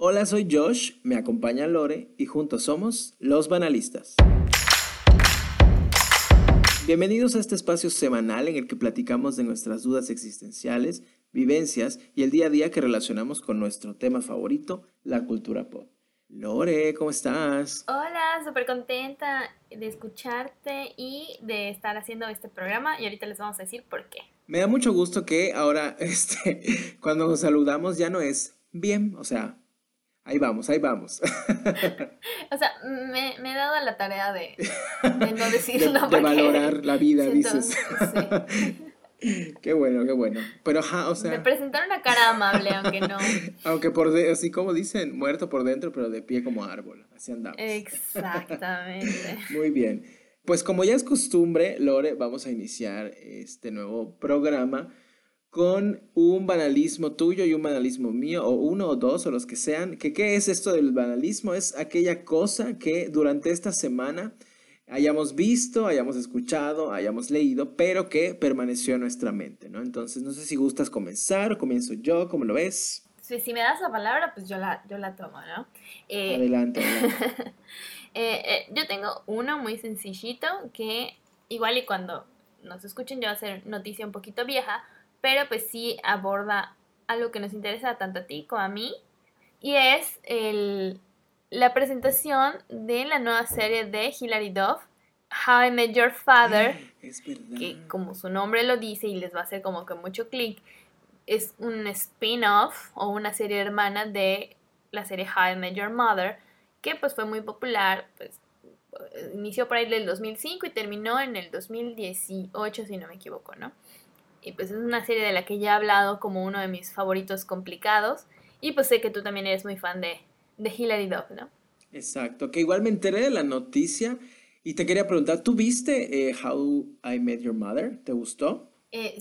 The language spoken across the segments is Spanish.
Hola, soy Josh, me acompaña Lore y juntos somos Los Banalistas. Bienvenidos a este espacio semanal en el que platicamos de nuestras dudas existenciales, vivencias y el día a día que relacionamos con nuestro tema favorito, la cultura pop. Lore, ¿cómo estás? Hola, súper contenta de escucharte y de estar haciendo este programa y ahorita les vamos a decir por qué. Me da mucho gusto que ahora, este, cuando nos saludamos ya no es bien, o sea, Ahí vamos, ahí vamos. o sea, me, he dado la tarea de, no decir de, de valorar la vida, dices. qué bueno, qué bueno. Pero ajá, o sea. De presentar una cara amable, aunque no. aunque por de, así como dicen, muerto por dentro, pero de pie como árbol. Así andamos. Exactamente. Muy bien. Pues como ya es costumbre, Lore, vamos a iniciar este nuevo programa con un banalismo tuyo y un banalismo mío, o uno o dos, o los que sean. ¿Qué, ¿Qué es esto del banalismo? Es aquella cosa que durante esta semana hayamos visto, hayamos escuchado, hayamos leído, pero que permaneció en nuestra mente, ¿no? Entonces, no sé si gustas comenzar o comienzo yo, ¿cómo lo ves? Sí, si me das la palabra, pues yo la, yo la tomo, ¿no? Eh, adelante. Eh, eh, yo tengo uno muy sencillito que igual y cuando nos escuchen yo va a ser noticia un poquito vieja, pero pues sí aborda algo que nos interesa tanto a ti como a mí, y es el, la presentación de la nueva serie de Hilary Duff, How I Met Your Father, que como su nombre lo dice y les va a hacer como que mucho clic, es un spin-off o una serie hermana de la serie How I Met Your Mother, que pues fue muy popular, pues inició por ahí del 2005 y terminó en el 2018 si no me equivoco, ¿no? Y pues es una serie de la que ya he hablado como uno de mis favoritos complicados. Y pues sé que tú también eres muy fan de, de Hilary Duff, ¿no? Exacto, que igual me enteré de la noticia y te quería preguntar, ¿tú viste eh, How I Met Your Mother? ¿Te gustó? Eh,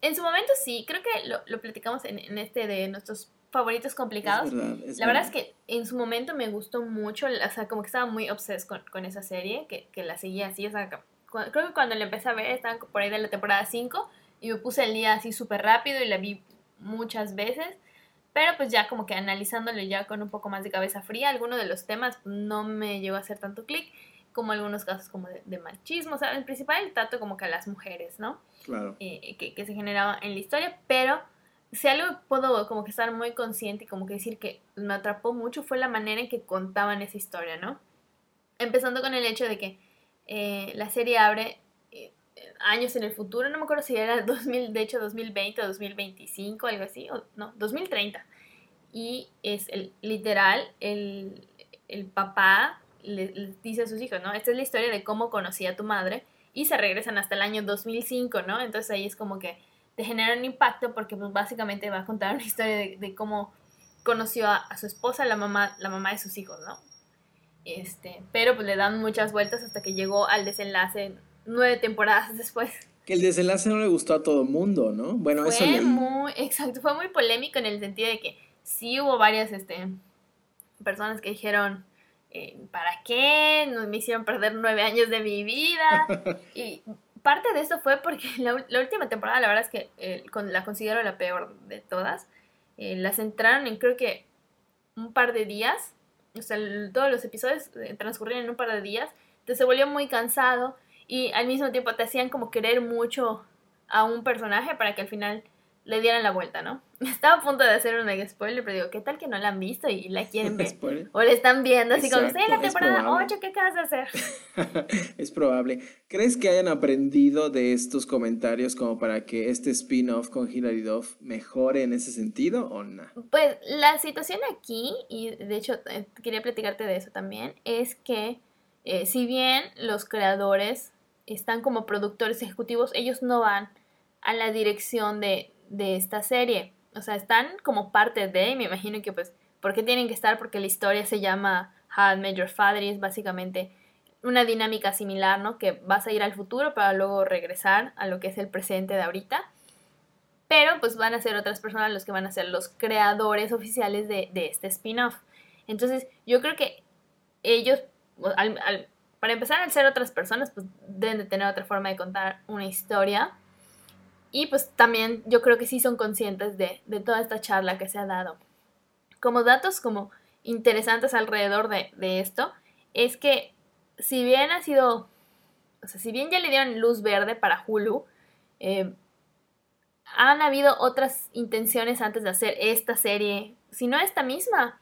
en su momento sí, creo que lo, lo platicamos en, en, este de nuestros favoritos complicados. la verdad. es que en su momento me gustó mucho, o sea, como que estaba muy obses con, con esa serie, que, que, la seguía así, o sea, creo que cuando la empecé a ver, estaban por ahí de la temporada 5, y me puse el día así súper rápido y la vi muchas veces. Pero pues ya como que analizándolo ya con un poco más de cabeza fría, algunos de los temas no me llegó a hacer tanto clic, como algunos casos como de, machismo, o sea, en principal el trato como que a las mujeres, ¿no? Claro. Eh, que, que, se generaba en la historia, pero si algo puedo como que estar muy consciente y como que decir que me atrapó mucho fue la manera en que contaban esa historia, ¿no? Empezando con el hecho de que eh, la serie abre años en el futuro, no me acuerdo si era 2000, de hecho 2020 o 2025, algo así, o no, 2030. Y es el, literal, el, el papá le, dice a sus hijos, ¿no? Esta es la historia de cómo conocí a tu madre y se regresan hasta el año 2005, ¿no? Entonces ahí es como que te genera un impacto porque pues básicamente va a contar una historia de, cómo conoció a, a, su esposa, la mamá, la mamá de sus hijos, ¿no? Este, pero pues le dan muchas vueltas hasta que llegó al desenlace nueve temporadas después. Que el desenlace no le gustó a todo el mundo, ¿no? Bueno, fue eso muy, exacto, fue muy polémico en el sentido de que sí hubo varias este, personas que dijeron, eh, ¿para qué? Me hicieron perder nueve años de mi vida. y parte de eso fue porque la, última temporada, la verdad es que eh, la considero la peor de todas. Eh, las entraron en creo que un par de días. O sea, todos los episodios transcurrieron en un par de días. Entonces se volvió muy cansado y al mismo tiempo te hacían como querer mucho a un personaje para que al final le dieran la vuelta, ¿no? Estaba a punto de hacer un mega spoiler, pero digo, ¿qué tal que no la han visto y la quieren ver? O le están viendo así como, en la temporada 8, ¿qué acabas de hacer? es probable. ¿Crees que hayan aprendido de estos comentarios como para que este spin-off con Hilary Duff mejore en ese sentido o no? Pues la situación aquí, y de hecho eh, quería platicarte de eso también, es que eh, si bien los creadores están como productores ejecutivos, ellos no van a la dirección de, de esta serie. O sea, están como parte de, y me imagino que pues, ¿por qué tienen que estar? Porque la historia se llama How I Met Your Father y es básicamente una dinámica similar, ¿no? Que vas a ir al futuro para luego regresar a lo que es el presente de ahorita. Pero pues van a ser otras personas los que van a ser los creadores oficiales de, de este spin-off. Entonces yo creo que ellos, al, al, para empezar, al ser otras personas, pues deben de tener otra forma de contar una historia. Y pues también yo creo que sí son conscientes de, toda esta charla que se ha dado como datos como interesantes alrededor de, esto, es que si bien ha sido, o sea, si bien ya le dieron luz verde para Hulu, eh, han habido otras intenciones antes de hacer esta serie, si no esta misma,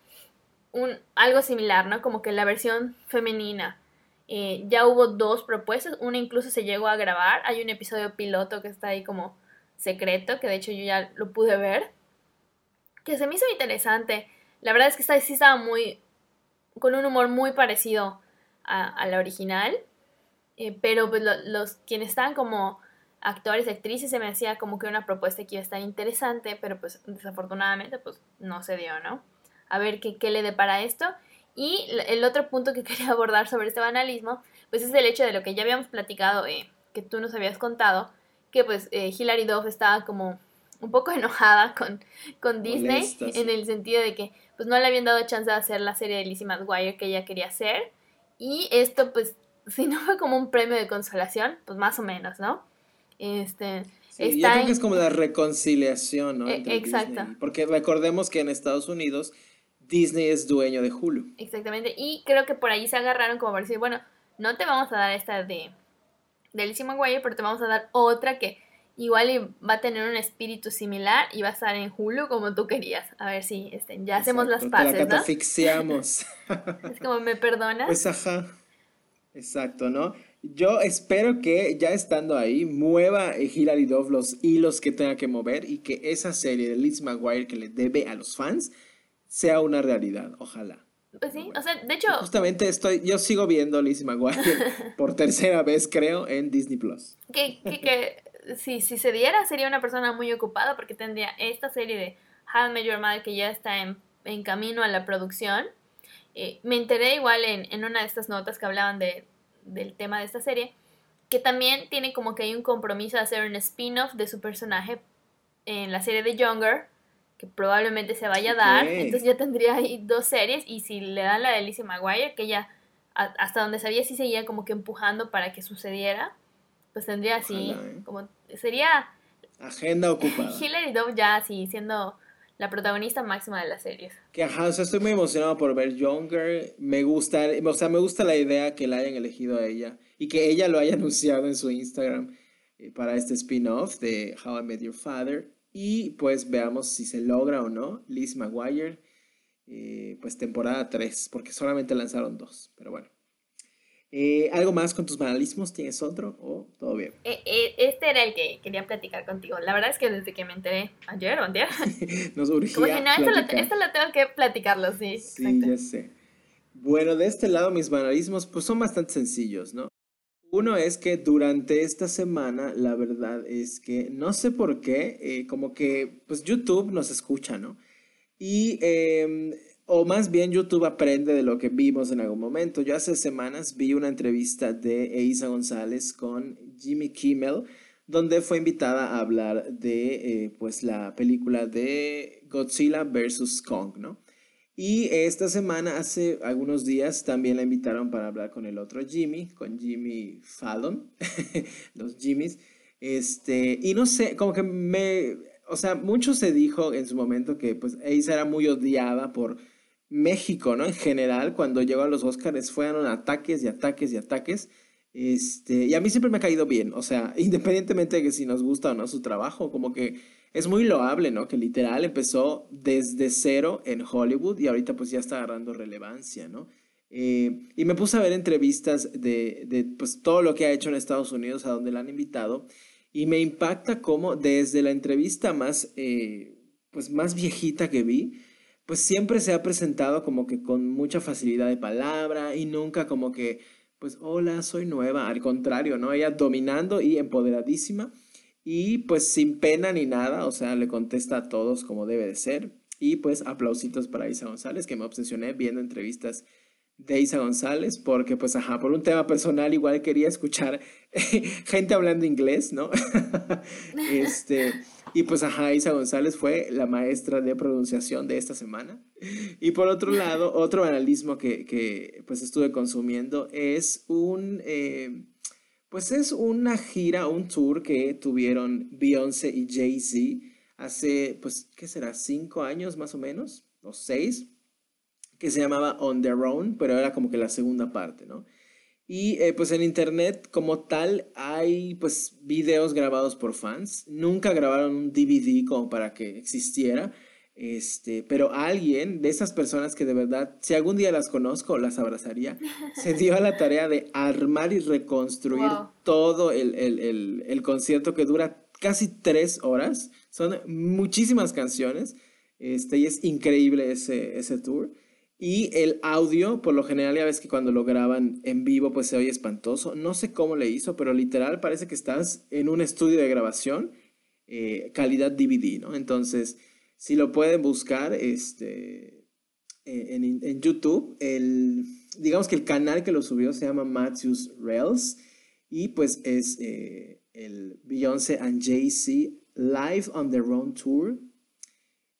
un, algo similar, ¿no? Como que la versión femenina. Eh, ya hubo dos propuestas, una incluso se llegó a grabar, hay un episodio piloto que está ahí como secreto, que de hecho yo ya lo pude ver, que se me hizo interesante. La verdad es que esta sí estaba muy, con un humor muy parecido a, la original, eh, pero pues los quienes estaban como actores y actrices se me hacía como que una propuesta que iba a estar interesante, pero pues desafortunadamente pues no se dio, ¿no? A ver qué, qué le depara esto. Y el otro punto que quería abordar sobre este banalismo, pues es el hecho de lo que ya habíamos platicado, eh, que tú nos habías contado, que pues eh, Hilary Duff estaba como un poco enojada con, con Disney, en el sentido de que pues no le habían dado chance de hacer la serie de Lizzie McGuire que ella quería hacer. Y esto pues, si no fue como un premio de consolación, pues más o menos, ¿no? Este, yo creo que es como la reconciliación, ¿no? E, exacto. Porque recordemos que en Estados Unidos Disney es dueño de Hulu. Exactamente. Y creo que por ahí se agarraron como para decir, bueno, no te vamos a dar esta de, de Lizzie McGuire, pero te vamos a dar otra que igual va a tener un espíritu similar y va a estar en Hulu como tú querías. A ver si este, ya hacemos las paces, la catafixiamos. es como, ¿me perdonas? Pues ajá. Exacto, ¿no? Yo espero que ya estando ahí mueva Hilary Duff los hilos que tenga que mover y que esa serie de Liz McGuire que le debe a los fans sea una realidad, ojalá. Pues sí, o sea, de hecho... Justamente estoy, yo sigo viendo Liz McGuire por tercera vez, creo, en Disney Plus. Que, que, que si, si se diera sería una persona muy ocupada porque tendría esta serie de How I Your Mother que ya está en, en camino a la producción. Eh, me enteré igual en, en una de estas notas que hablaban de del tema de esta serie, que también tiene como que hay un compromiso de hacer un spin-off de su personaje en la serie de Younger, que probablemente se vaya a dar, entonces ya tendría ahí dos series, y si le dan la de Alicia Maguire, que ella hasta donde sabía sí seguía como que empujando para que sucediera, pues tendría así, ¿eh? como sería... Agenda ocupada. Hilary Duff ya así siendo la protagonista máxima de las series. Que ajá, o sea, estoy muy emocionado por ver Younger. Me gusta, o sea, me gusta la idea que la hayan elegido a ella y que ella lo haya anunciado en su Instagram eh, para este spin-off de How I Met Your Father. Y pues veamos si se logra o no. Liz McGuire, eh, pues temporada 3, porque solamente lanzaron dos, pero bueno. Eh, ¿Algo más con tus banalismos? ¿Tienes otro o todo bien? Eh, eh, este era el que quería platicar contigo. La verdad es que desde que me enteré ayer o día, nos urgía Como no, esto lo, tengo que platicarlo, sí. Sí, ya sé. Bueno, de este lado mis banalismos pues son bastante sencillos, ¿no? Uno es que durante esta semana, la verdad es que no sé por qué, como que pues YouTube nos escucha, ¿no? Y eh, o más bien YouTube aprende de lo que vimos en algún momento. Yo hace semanas vi una entrevista de Eiza González con Jimmy Kimmel, donde fue invitada a hablar de eh, pues la película de Godzilla vs. Kong, ¿no? Y esta semana, hace algunos días, también la invitaron para hablar con el otro Jimmy, con Jimmy Fallon, los Jimmys. Este, y no sé, como que me, o sea, mucho se dijo en su momento que pues Eiza era muy odiada por México, ¿no? En general, cuando llegó a los Oscars, fueron ataques y ataques y ataques. Este, y a mí siempre me ha caído bien, o sea, independientemente de que si nos gusta o no su trabajo, como que es muy loable, ¿no? Que literal empezó desde cero en Hollywood y ahorita pues ya está agarrando relevancia, ¿no? Eh, y me puse a ver entrevistas de, de, pues, todo lo que ha hecho en Estados Unidos, a donde la han invitado, y me impacta cómo desde la entrevista más, eh, pues, más viejita que vi, pues siempre se ha presentado como que con mucha facilidad de palabra y nunca como que, pues, hola, soy nueva. Al contrario, ¿no? Ella dominando y empoderadísima y pues sin pena ni nada, o sea, le contesta a todos como debe de ser. Y pues aplausitos para Isa González, que me obsesioné viendo entrevistas de Isa González, porque pues ajá, por un tema personal igual quería escuchar gente hablando inglés, ¿no? este, y pues, ajá, Isa González fue la maestra de pronunciación de esta semana. Y por otro lado, otro analismo que, que pues estuve consumiendo es un, eh, pues es una gira, un tour que tuvieron Beyoncé y Jay-Z hace, pues, ¿qué será? Cinco años más o menos. o seis, que se llamaba On Their Own, pero era como que la segunda parte, ¿no? Y eh, pues en internet como tal hay pues videos grabados por fans. Nunca grabaron un DVD como para que existiera. Este, pero alguien de esas personas que de verdad, si algún día las conozco, las abrazaría, se dio a la tarea de armar y reconstruir todo el, el, el, concierto que dura casi tres horas. Son muchísimas canciones. Este, y es increíble ese, ese tour. Y el audio, por lo general, ya ves que cuando lo graban en vivo, pues se oye espantoso. No sé cómo le hizo, pero literal parece que estás en un estudio de grabación, eh, calidad DVD, ¿no? Entonces, si lo pueden buscar este, eh, en, YouTube, el, digamos que el canal que lo subió se llama Matthews Rails y pues es eh, el Beyoncé and Jay-Z Live on their own tour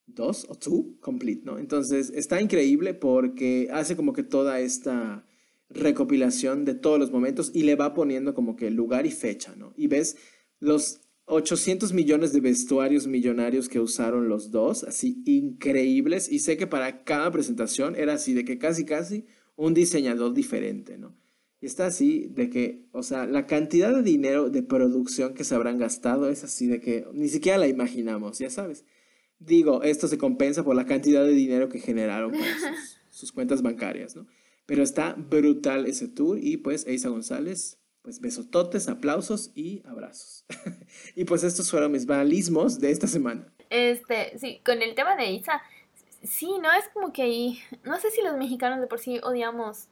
dos o two complete, ¿no? Entonces está increíble porque hace como que toda esta recopilación de todos los momentos y le va poniendo como que lugar y fecha, ¿no? Y ves los 800 millones de vestuarios millonarios que usaron los dos, así increíbles, y sé que para cada presentación era así, de que casi casi un diseñador diferente, ¿no? Y está así de que, o sea, la cantidad de dinero de producción que se habrán gastado es así de que ni siquiera la imaginamos, ya sabes. Digo, esto se compensa por la cantidad de dinero que generaron para sus, cuentas bancarias, ¿no? Pero está brutal ese tour y pues Eisa González, pues besototes, aplausos y abrazos. y pues estos fueron mis banalismos de esta semana. Este, sí, con el tema de Isa, sí, ¿no? Es como que ahí, no sé si los mexicanos de por sí odiamos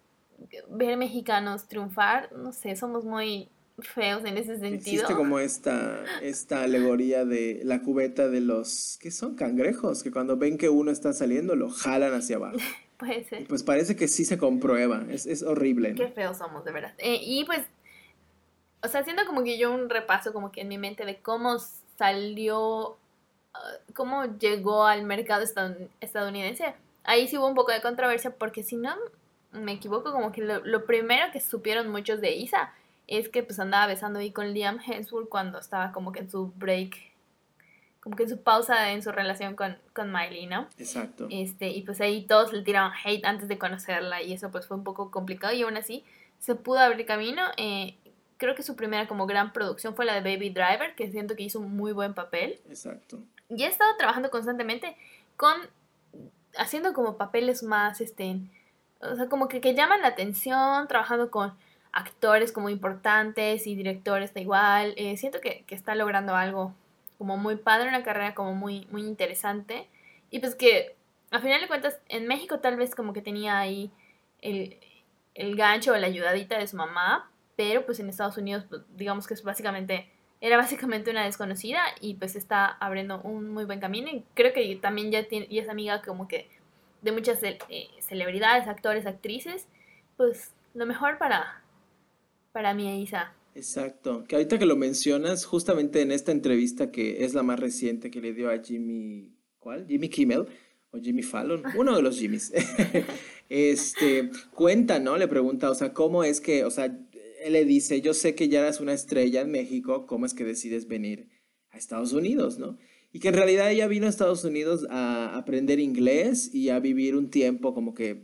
ver mexicanos triunfar, no sé, somos muy feos en ese sentido. Existe como esta, esta alegoría de la cubeta de los, ¿qué son? Cangrejos, que cuando ven que uno está saliendo lo jalan hacia abajo. Puede ser. pues parece que sí se comprueba, es, es horrible. Qué feos somos, de verdad. Eh, y pues, o sea, haciendo como que yo un repaso como que en mi mente de cómo salió, ah, cómo llegó al mercado estadounidense, ahí sí hubo un poco de controversia porque si no me equivoco, como que lo, lo primero que supieron muchos de Isa es que pues andaba besando ahí con Liam Hemsworth cuando estaba como que en su break, como que en su pausa en su relación con, con Miley, ¿no? Exacto. Este, y pues ahí todos le tiraron hate antes de conocerla y eso pues fue un poco complicado y aún así se pudo abrir camino. Eh, creo que su primera como gran producción fue la de Baby Driver, que siento que hizo un muy buen papel. Exacto. Y he estado trabajando constantemente con, haciendo como papeles más, este, o sea, como que, que llaman la atención, trabajando con actores como importantes y directores da igual. Eh, siento que, está logrando algo como muy padre, una carrera como muy, muy interesante. Y pues que a final de cuentas en México tal vez como que tenía ahí el, el gancho o la ayudadita de su mamá, pero pues en Estados Unidos pues, digamos que es básicamente era básicamente una desconocida y pues está abriendo un muy buen camino y creo que también ya, tiene, es amiga como que de muchas eh, celebridades, actores, actrices, pues lo mejor para, para mí, Isa. Exacto. Que ahorita que lo mencionas, justamente en esta entrevista que es la más reciente que le dio a Jimmy, ¿cuál? Jimmy Kimmel o Jimmy Fallon, uno de los Jimmys. este, cuenta, ¿no? Le pregunta, o sea, ¿cómo es que, o sea, él le dice, yo sé que ya eras una estrella en México, ¿cómo es que decides venir a Estados Unidos, ¿no? Y que en realidad ella vino a Estados Unidos a aprender inglés y a vivir un tiempo como que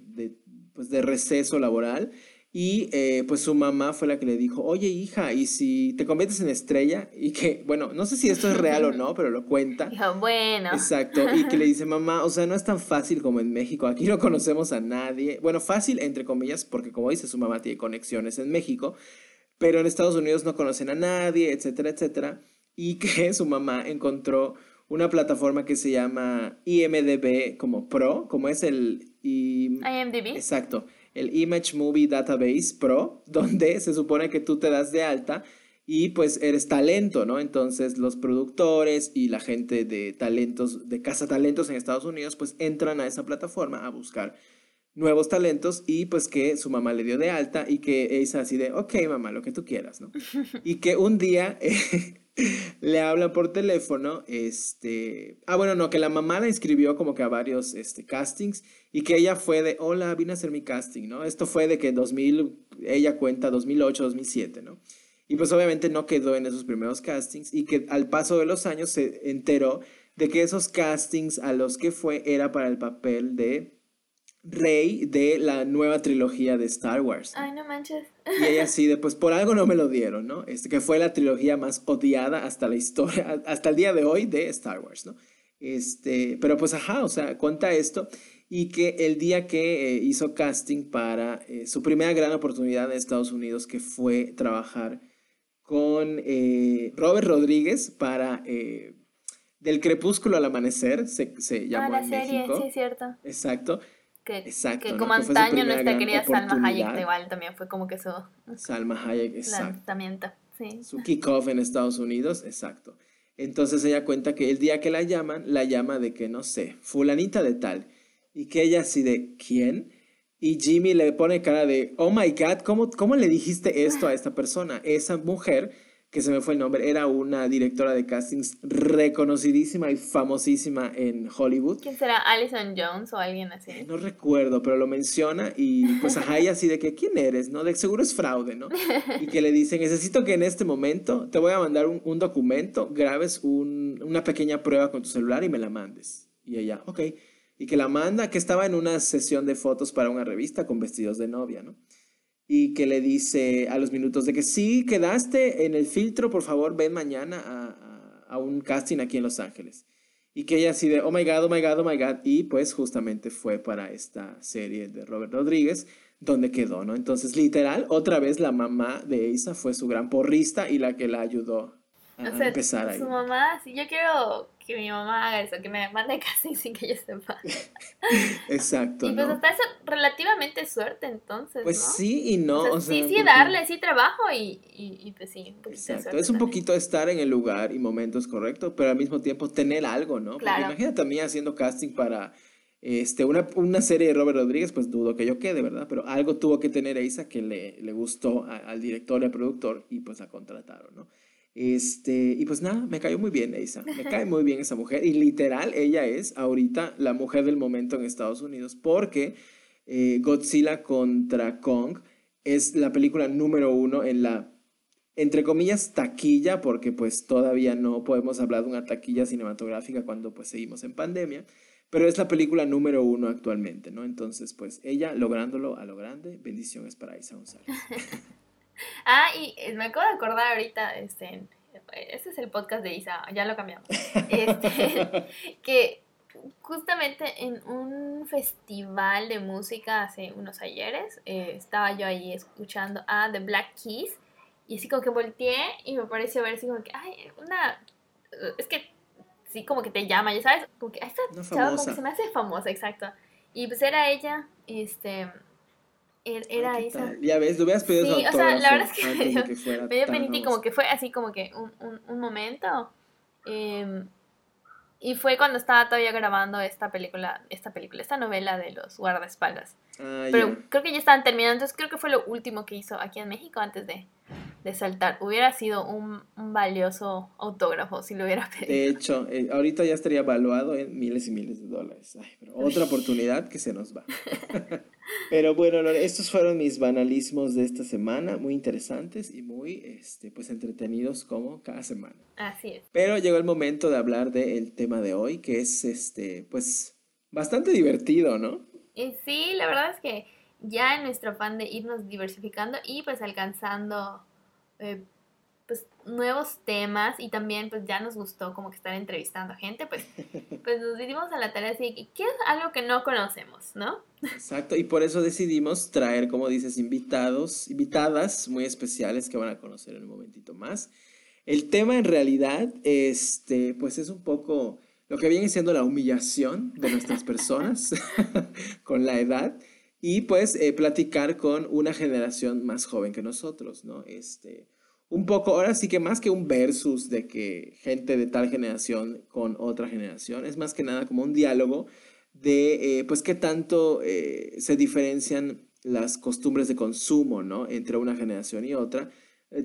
pues de receso laboral y eh, pues su mamá fue la que le dijo, oye hija, ¿y si te conviertes en estrella? Y que, bueno, no sé si esto es real o no, pero lo cuenta. Dijo, bueno. Exacto. Y que le dice, mamá, o sea, no es tan fácil como en México. Aquí no conocemos a nadie. Bueno, fácil entre comillas, porque como dice, su mamá tiene conexiones en México, pero en Estados Unidos no conocen a nadie, etcétera, etcétera. Y que su mamá encontró una plataforma que se llama IMDB como Pro, como es el... IMDB. Exacto el Image Movie Database Pro, donde se supone que tú te das de alta y pues eres talento, ¿no? Entonces los productores y la gente de talentos, de Casa Talentos en Estados Unidos, pues entran a esa plataforma a buscar nuevos talentos y pues que su mamá le dio de alta y que es así de, ok mamá, lo que tú quieras, ¿no? Y que un día le habla por teléfono, este, ah, bueno, no, que la mamá la inscribió como que a varios este, castings y que ella fue de, hola, vine a hacer mi casting, ¿no? Esto fue de que en 2000, ella cuenta 2008, 2007, ¿no? Y pues obviamente no quedó en esos primeros castings y que al paso de los años se enteró de que esos castings a los que fue era para el papel de Rey de la nueva trilogía de Star Wars. Ay, no manches. Y ella así de, pues por algo no me lo dieron, ¿no? Este, que fue la trilogía más odiada hasta la historia, hasta el día de hoy de Star Wars, ¿no? Este, pero pues ajá, o sea, cuenta esto y que el día que eh, hizo casting para eh, su primera gran oportunidad en Estados Unidos, que fue trabajar con eh, Robert Rodríguez para Del Crepúsculo al Amanecer, se, se llamó ah, la serie, sí, es cierto. Exacto. Que, exacto, que como antaño nuestra querida Salma Hayek igual también fue como que su Salma Hayek, exacto. sí. Su kickoff en Estados Unidos, exacto. Entonces ella cuenta que el día que la llaman, la llama de que, no sé, fulanita de tal. Y que ella así de, ¿quién? Y Jimmy le pone cara de, oh my God, ¿cómo, cómo le dijiste esto a esta persona? Esa mujer, que se me fue el nombre, era una directora de castings reconocidísima y famosísima en Hollywood. ¿Quién será? ¿Alison Jones o alguien así? No recuerdo, pero lo menciona y pues ajá, ella así de que, ¿quién eres? ¿No? De seguro es fraude, ¿no? Y que le dice, necesito que en este momento te voy a mandar un, documento, grabes una pequeña prueba con tu celular y me la mandes. Y ella, ok. Y que la manda, que estaba en una sesión de fotos para una revista con vestidos de novia, ¿no? Y que le dice a los minutos de que sí, quedaste en el filtro, por favor, ven mañana a, a, un casting aquí en Los Ángeles. Y que ella así de, oh my god, oh my god, oh my god. Y pues justamente fue para esta serie de Robert Rodríguez, donde quedó, ¿no? Entonces, literal, otra vez la mamá de Isa fue su gran porrista y la que la ayudó a, empezar ahí. Su mamá, sí, yo quiero que mi mamá haga eso, que me mande casi sin que yo sepa. Exacto. y pues hasta eso relativamente suerte entonces. Pues sí y no. sí, sí, darle, sí trabajo y, y, pues sí. Exacto. es un poquito estar en el lugar y momentos correctos, pero al mismo tiempo tener algo, ¿no? Porque imagínate a mí haciendo casting para este, una, una, serie de Robert Rodríguez, pues dudo que yo quede, ¿verdad? Pero algo tuvo que tener Isa que le, le gustó al director y al productor y pues la contrataron, ¿no? Este, y pues nada, me cayó muy bien esa, me cae muy bien esa mujer y literal ella es ahorita la mujer del momento en Estados Unidos porque eh, Godzilla contra Kong es la película número uno en la, entre comillas, taquilla, porque pues todavía no podemos hablar de una taquilla cinematográfica cuando pues seguimos en pandemia, pero es la película número uno actualmente, ¿no? Entonces pues ella lográndolo a lo grande, bendiciones para Isa González. Ah, y eh, me acabo de acordar ahorita, este, este es el podcast de Isa, ya lo cambiamos. Este, que justamente en un festival de música hace unos ayeres, eh, estaba yo ahí escuchando a The Black Keys y así como que volteé y me pareció ver así como que, ay, una... Es que sí, como que te llama, ya sabes, como que esta chava como que se me hace famosa, exacto. Y pues era ella, este Er, era esa. Ya ves, lo hubieras pedido Sí, o sea, la verdad es que me dio, me dio penita y como que fue así como que un, un, un momento. Eh, y fue cuando estaba todavía grabando esta película, esta película, esta novela de los guardaespaldas. Ah, Pero creo que ya estaban terminando, entonces creo que fue lo último que hizo aquí en México antes de, de saltar. Hubiera sido un, un, valioso autógrafo si lo hubiera pedido. De hecho, eh, ahorita ya estaría evaluado en miles y miles de dólares. pero otra oportunidad que se nos va. pero bueno, estos fueron mis banalismos de esta semana, muy interesantes y muy este, pues entretenidos como cada semana. Así es. Pero llegó el momento de hablar del tema de hoy, que es este, pues bastante divertido, ¿no? Y sí, la verdad es que ya en nuestro afán de irnos diversificando y pues alcanzando eh, pues nuevos temas y también pues ya nos gustó como que estar entrevistando a gente, pues, pues nos dimos a la tarea de ¿qué es algo que no conocemos, no? Exacto, y por eso decidimos traer, como dices, invitados, invitadas muy especiales que van a conocer en un momentito más. El tema en realidad, este, pues es un poco lo que viene siendo la humillación de nuestras personas con la edad y pues eh, platicar con una generación más joven que nosotros, ¿no? Este, un poco, ahora sí que más que un versus de que gente de tal generación con otra generación, es más que nada como un diálogo de, eh, pues, qué tanto eh, se diferencian las costumbres de consumo, ¿no? Entre una generación y otra.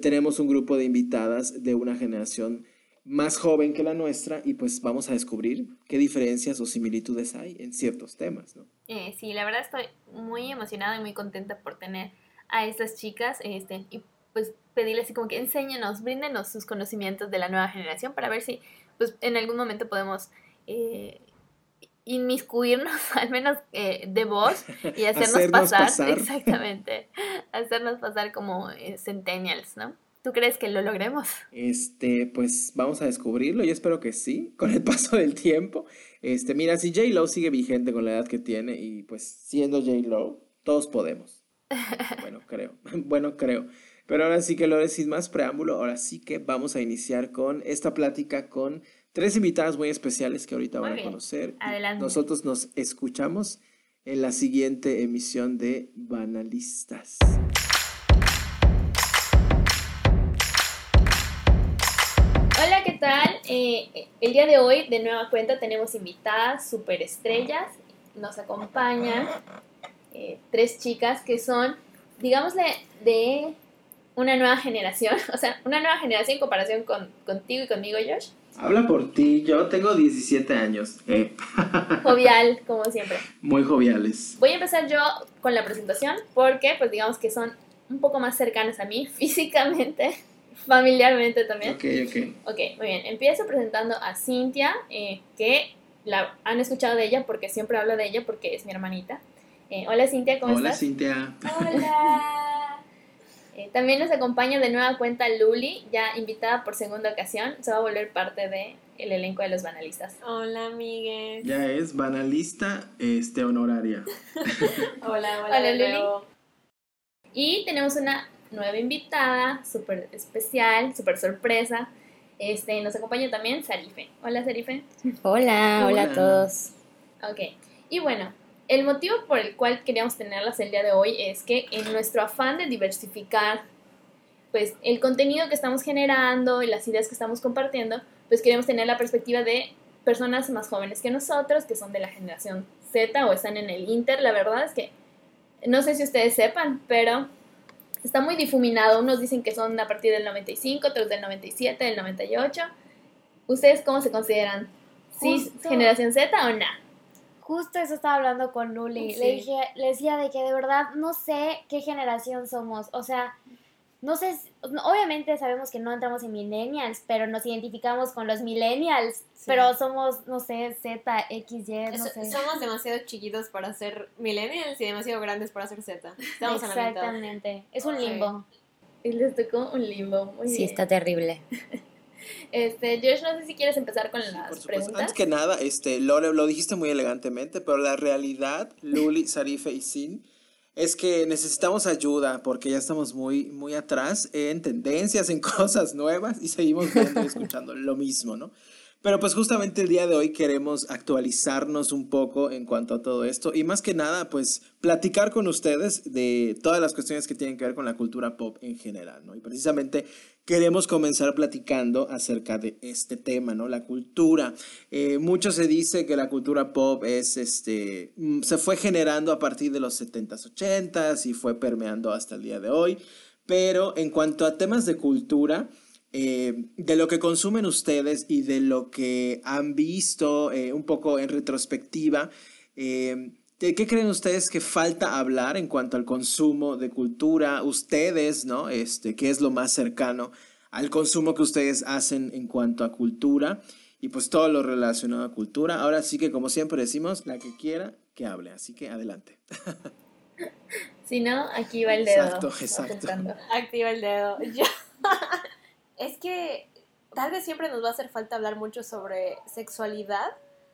tenemos un grupo de invitadas de una generación más joven que la nuestra y pues vamos a descubrir qué diferencias o similitudes hay en ciertos temas, ¿no? Eh, sí, la verdad estoy muy emocionada y muy contenta por tener a estas chicas este, y pues pedirles así como que enséñenos, bríndenos sus conocimientos de la nueva generación para ver si pues en algún momento podemos eh, inmiscuirnos, al menos eh, de voz, y hacernos, pasar, exactamente, hacernos pasar como eh, centennials, ¿no? ¿Tú crees que lo logremos? Este, pues vamos a descubrirlo, yo espero que sí, con el paso del tiempo. Este, mira, si J. Lo sigue vigente con la edad que tiene y pues siendo J. Lo, todos podemos. Bueno, creo, bueno, creo. Pero ahora sí que lo sin más preámbulo, ahora sí que vamos a iniciar con esta plática con tres invitadas muy especiales que ahorita van a conocer. Adelante. Nosotros nos escuchamos en la siguiente emisión de Banalistas. Hola, ¿qué tal? Eh, el día de hoy, de nueva cuenta, tenemos invitadas super estrellas. Nos acompañan eh, tres chicas que son, digámosle, de una nueva generación. O sea, una nueva generación en comparación con, contigo y conmigo, Josh. Habla por ti, yo tengo 17 años. Eh. Jovial, como siempre. Muy joviales. Voy a empezar yo con la presentación porque, pues digamos que son un poco más cercanas a mí físicamente, familiarmente también. Ok, ok. Ok, muy bien. Empiezo presentando a Cintia, eh, que la han escuchado de ella porque siempre hablo de ella porque es mi hermanita. Eh, hola Cintia, ¿cómo estás? Hola Cintia. Hola. Eh, también nos acompaña de nueva cuenta Luli, ya invitada por segunda ocasión. Se va a volver parte del el elenco de los banalistas. Hola, amigues. Ya es banalista este, honoraria. hola, hola, Luli. Y tenemos una nueva invitada, súper especial, súper sorpresa. Este, nos acompaña también Sarife. Hola, Sarife. Hola, hola, hola a todos. Ok. Y bueno, el motivo por el cual queríamos tenerlas el día de hoy es que en nuestro afán de diversificar pues el contenido que estamos generando y las ideas que estamos compartiendo, pues queremos tener la perspectiva de personas más jóvenes que nosotros, que son de la generación Z o están en el Inter. La verdad es que no sé si ustedes sepan, pero está muy difuminado. Unos dicen que son a partir del 95, otros del 97, del 98. ¿Ustedes cómo se consideran? ¿Sí, generación Z o no? Justo eso estaba hablando con Luli. Le dije, le decía de que de verdad no sé qué generación somos. O sea, no sé, obviamente sabemos que no entramos en millennials, pero nos identificamos con los millennials. Pero somos, no sé, Z, X, Y, no sé. Somos demasiado chiquitos para ser millennials y demasiado grandes para ser Z. Estamos Exactamente. es un limbo. Y les tocó un limbo. Muy sí, está terrible. Este, Josh, no sé si quieres empezar con las preguntas. Antes que nada, este, Lore, lo dijiste muy elegantemente, pero la realidad, Luli, Sarife y Sin, es que necesitamos ayuda porque ya estamos muy, muy atrás en tendencias, en cosas nuevas y seguimos viendo y escuchando lo mismo, ¿no? Pero pues justamente el día de hoy queremos actualizarnos un poco en cuanto a todo esto y más que nada pues platicar con ustedes de todas las cuestiones que tienen que ver con la cultura pop en general, ¿no? Y precisamente queremos comenzar platicando acerca de este tema, ¿no? La cultura. Eh, mucho se dice que la cultura pop es, este, mm, se fue generando a partir de los 70s, 80s y fue permeando hasta el día de hoy. Pero en cuanto a temas de cultura, eh, de lo que consumen ustedes y de lo que han visto eh, un poco en retrospectiva, eh, ¿de qué creen ustedes que falta hablar en cuanto al consumo de cultura? Ustedes, ¿no? Este, ¿Qué es lo más cercano al consumo que ustedes hacen en cuanto a cultura? Y pues todo lo relacionado a cultura. Ahora sí que como siempre decimos, la que quiera, que hable. Así que adelante. Si no, aquí va el dedo. Exacto, exacto. Activa el dedo. Es que tal vez siempre nos va a hacer falta hablar mucho sobre sexualidad,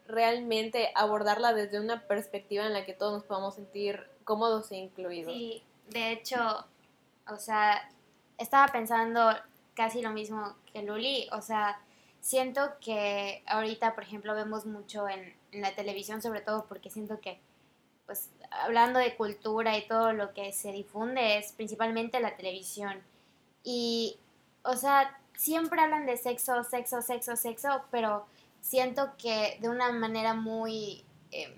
realmente abordarla desde una perspectiva en la que todos nos podamos sentir cómodos e incluidos. Sí, de hecho, o sea, estaba pensando casi lo mismo que Luli, o sea, siento que ahorita, por ejemplo, vemos mucho en, en la televisión, sobre todo porque siento que, pues, hablando de cultura y todo lo que se difunde es principalmente la televisión. Y o sea, siempre hablan de sexo, sexo, sexo, sexo, pero siento que de una manera muy, em,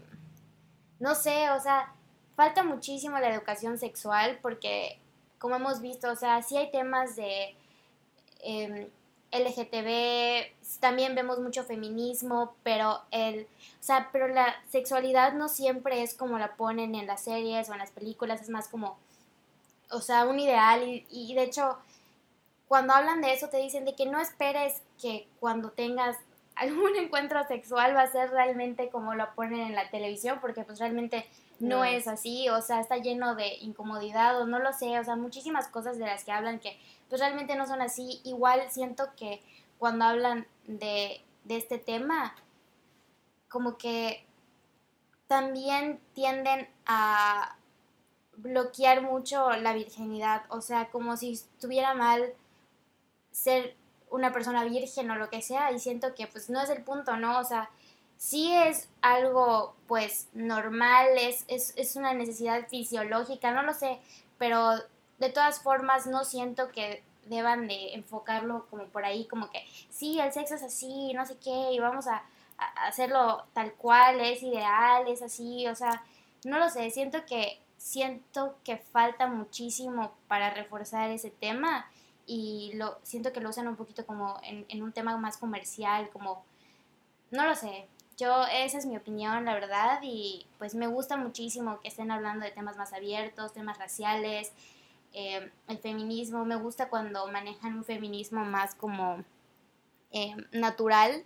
no sé, o sea, falta muchísimo la educación sexual porque, como hemos visto, o sea, sí hay temas de eh, LGTB, también vemos mucho feminismo, pero el, o sea, pero la sexualidad no siempre es como la ponen en las series o en las películas, es más como, o sea, un ideal y, y de hecho cuando hablan de eso te dicen de que no esperes que cuando tengas algún encuentro sexual va a ser realmente como lo ponen en la televisión, porque pues realmente no, No es es. así, o sea, está lleno de incomodidad o no lo sé, o sea, muchísimas cosas de las que hablan que pues realmente no son así. Igual siento que cuando hablan de, de este tema, como que también tienden a bloquear mucho la virginidad, o sea, como si estuviera mal ser una persona virgen o lo que sea, y siento que pues no es el punto, ¿no? O sea, sí es algo pues normal, es, es, es una necesidad fisiológica, no lo sé, pero de todas formas no siento que deban de enfocarlo como por ahí, como que sí, el sexo es así, no sé qué, y vamos a, a hacerlo tal cual, es ideal, es así, o sea, no lo sé, siento que siento que falta muchísimo para reforzar ese tema y lo siento que lo usan un poquito como en, un tema más comercial, como no lo sé. Yo, esa es mi opinión, la verdad, y pues me gusta muchísimo que estén hablando de temas más abiertos, temas raciales, eh, el feminismo. Me gusta cuando manejan un feminismo más como eh, natural,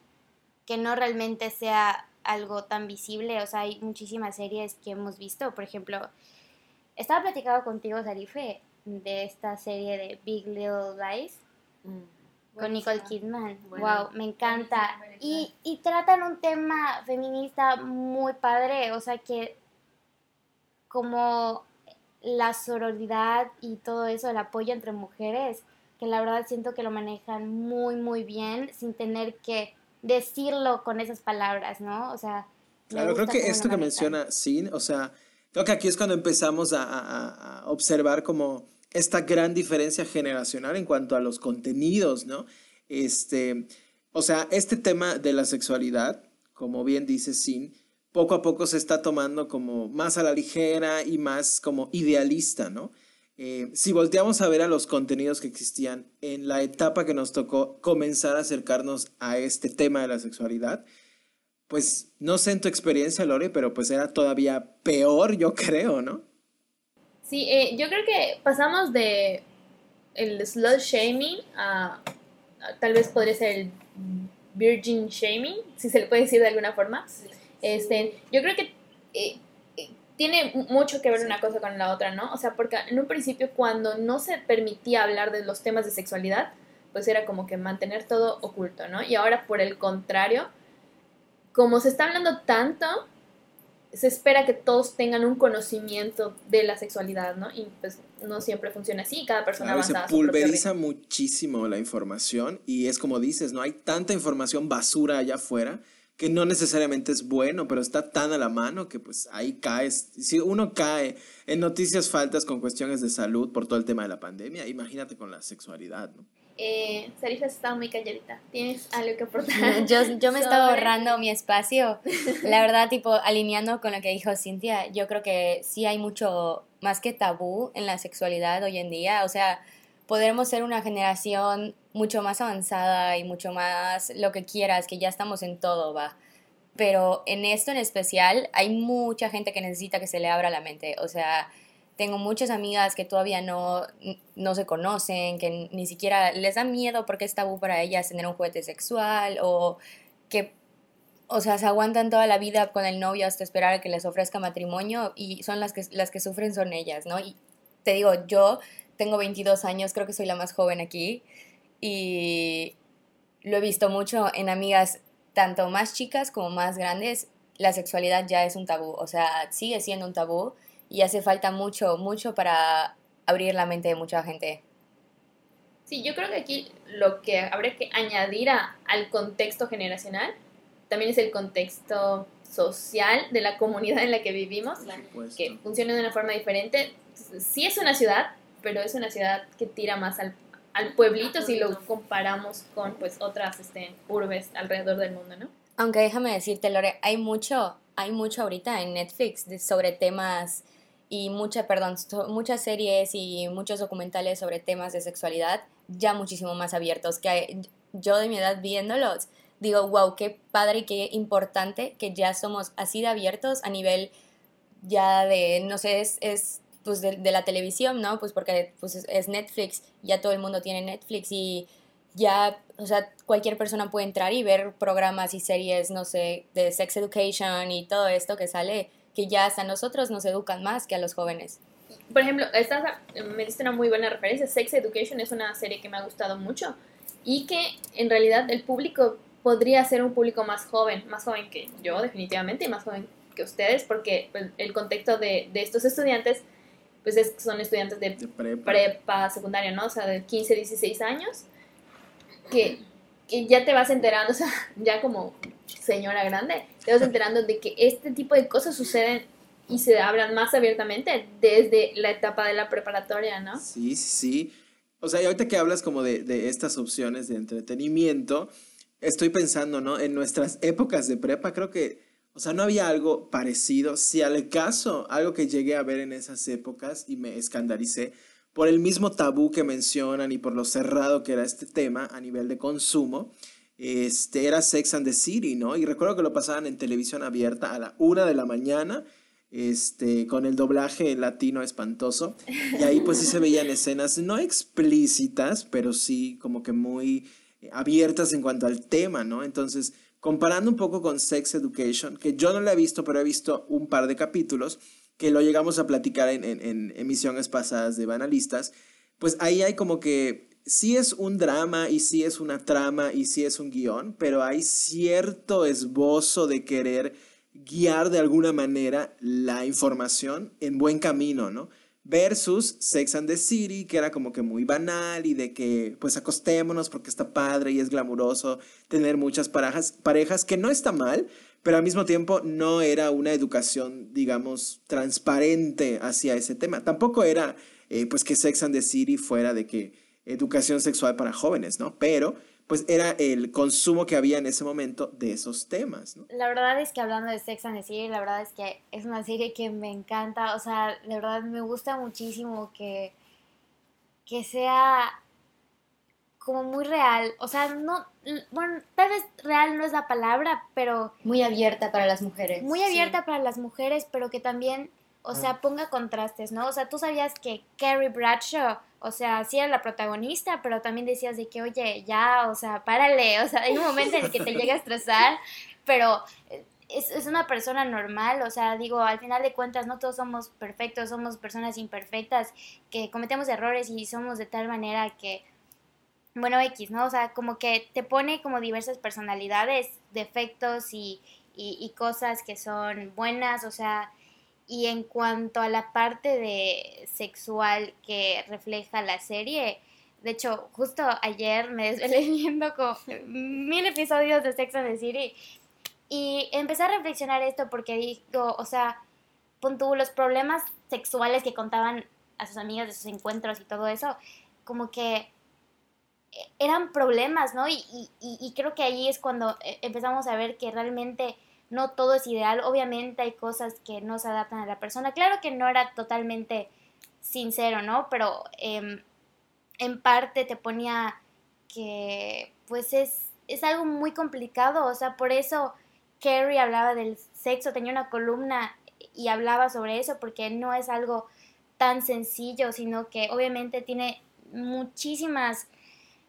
que no realmente sea algo tan visible. O sea, hay muchísimas series que hemos visto. Por ejemplo, estaba platicando contigo, Sarife, de esta serie de Big Little Lies con Nicole Kidman. Wow, me encanta. Y, y tratan un tema feminista muy padre, o sea que como la sororidad y todo eso, el apoyo entre mujeres, que la verdad siento que lo manejan muy, muy bien sin tener que decirlo con esas palabras, ¿no? O sea... Claro, creo que esto que menciona Sin, o sea, creo que aquí es cuando empezamos a, a- a observar como esta gran diferencia generacional en cuanto a los contenidos, ¿no? Este, o sea, este tema de la sexualidad, como bien dice Sin, poco a poco se está tomando como más a la ligera y más como idealista, ¿no? Eh, si volteamos a ver a los contenidos que existían en la etapa que nos tocó comenzar a acercarnos a este tema de la sexualidad, pues no sé en tu experiencia, Lore, pero pues era todavía peor, yo creo, ¿no? Sí, eh, yo creo que pasamos de el slut shaming a, a tal vez podría ser el virgin shaming, si se le puede decir de alguna forma. Este, yo creo que eh, eh, tiene mu- mucho que ver una cosa con la otra, ¿no? O sea, porque en un principio cuando no se permitía hablar de los temas de sexualidad, pues era como que mantener todo oculto, ¿no? Y ahora por el contrario, como se está hablando tanto, se espera que todos tengan un conocimiento de la sexualidad, ¿no? Y pues no siempre funciona así, cada persona Claro, se avanza propio pulveriza muchísimo la información y es como dices, ¿no? Hay tanta información basura allá afuera que no necesariamente es bueno, pero está tan a la mano que pues ahí caes. Si uno cae en noticias faltas con cuestiones de salud por todo el tema de la pandemia, imagínate con la sexualidad, ¿no? Eh, Sarisa está muy calladita. ¿Tienes algo que aportar? Yo, yo me estaba Sobre- ahorrando mi espacio. La verdad, tipo, alineando con lo que dijo Cintia, yo creo que sí hay mucho más que tabú en la sexualidad hoy en día. O sea, podremos ser una generación mucho más avanzada y mucho más lo que quieras, que ya estamos en todo, va. Pero en esto en especial hay mucha gente que necesita que se le abra la mente. O sea, tengo muchas amigas que todavía no, no se conocen, que ni siquiera les da miedo porque es tabú para ellas tener un juguete sexual o que, o sea, se aguantan toda la vida con el novio hasta esperar a que les ofrezca matrimonio y son las que, las que sufren son ellas, ¿no? Y te digo, yo tengo 22 años, creo que soy la más joven aquí y lo he visto mucho en amigas tanto más chicas como más grandes, la sexualidad ya es un tabú, o sea, sigue siendo un tabú y hace falta mucho, mucho para abrir la mente de mucha gente. Sí, yo creo que aquí lo que habría que añadir a- al contexto generacional también es el contexto social de la comunidad en la que vivimos, que funciona de una forma diferente. Sí es una ciudad, pero es una ciudad que tira más al, al pueblito si lo comparamos con pues otras este, urbes alrededor del mundo, ¿no? Aunque déjame decirte, Lore, hay mucho, hay mucho ahorita en Netflix de- sobre temas y mucha, perdón, muchas series y muchos documentales sobre temas de sexualidad ya muchísimo más abiertos que yo de mi edad viéndolos digo, wow, qué padre y qué importante que ya somos así de abiertos a nivel ya de, no sé, es, es pues de, de la televisión, ¿no? Pues porque pues es, es Netflix, ya todo el mundo tiene Netflix y ya, o sea, cualquier persona puede entrar y ver programas y series, no sé, de sex education y todo esto que sale, que ya hasta nosotros nos educan más que a los jóvenes. Por ejemplo, esta, me diste una muy buena referencia. Sex Education es una serie que me ha gustado mucho y que en realidad el público podría ser un público más joven, más joven que yo definitivamente y más joven que ustedes, porque pues, el contexto de, de, estos estudiantes pues es, son estudiantes de, prepa. prepa. secundaria, ¿no? O sea, de 15, 16 años, que, que ya te vas enterando, o sea, ya como señora grande, te vas enterando de que este tipo de cosas suceden y se hablan más abiertamente desde la etapa de la preparatoria, ¿no? Sí, sí. O sea, y ahorita que hablas como de estas opciones de entretenimiento, estoy pensando, ¿no? En nuestras épocas de prepa, creo que, o sea, no había algo parecido. Si al caso, algo que llegué a ver en esas épocas y me escandalicé por el mismo tabú que mencionan y por lo cerrado que era este tema a nivel de consumo, este, era Sex and the City, ¿no? Y recuerdo que lo pasaban en televisión abierta a la una de la mañana este, con el doblaje latino espantoso. Y ahí pues sí se veían escenas no explícitas, pero sí como que muy abiertas en cuanto al tema, ¿no? Entonces, comparando un poco con Sex Education, que yo no la he visto, pero he visto un par de capítulos, que lo llegamos a platicar en emisiones pasadas de Banalistas, pues ahí hay como que sí es un drama y sí es una trama y sí es un guion, pero hay cierto esbozo de querer guiar de alguna manera la información en buen camino, ¿no? Versus Sex and the City, que era como que muy banal y de que pues acostémonos porque está padre y es glamuroso tener muchas parejas, parejas que no está mal, pero al mismo tiempo no era una educación, digamos, transparente hacia ese tema. Tampoco era eh, pues que Sex and the City fuera de que educación sexual para jóvenes, ¿no? Pero pues era el consumo que había en ese momento de esos temas, ¿no? La verdad es que hablando de Sex and the City, la verdad es que es una serie que me encanta, o sea, de verdad me gusta muchísimo que, que sea como muy real, o sea, no, bueno, tal vez real no es la palabra, pero... Muy abierta para las mujeres. Muy abierta para las mujeres, pero que también, o sea, ah. ponga contrastes, ¿no? O sea, tú sabías que Carrie Bradshaw o sea, sí era la protagonista, pero también decías de que, oye, ya, o sea, párale, o sea, hay un momento en el que te llega a estresar, pero es, es, una persona normal, o sea, digo, al final de cuentas no todos somos perfectos, somos personas imperfectas, que cometemos errores y somos de tal manera que, bueno, X, ¿no? O sea, como que te pone como diversas personalidades, defectos y, y, y cosas que son buenas, o sea, y en cuanto a la parte de sexual que refleja la serie, de hecho, justo ayer me desvelé viendo como mil episodios de Sex and the City y empecé a reflexionar esto porque digo, o sea, puntuó los problemas sexuales que contaban a sus amigas de sus encuentros y todo eso, como que eran problemas, ¿no? Y, y, y creo que ahí es cuando eh, empezamos a ver que realmente no todo es ideal, obviamente hay cosas que no se adaptan a la persona. Claro que no era totalmente sincero, ¿no? Pero em, en parte te ponía que pues es, es algo muy complicado, o sea, por eso Carrie hablaba del sexo, tenía una columna y hablaba sobre eso, porque no es algo tan sencillo, sino que obviamente tiene muchísimas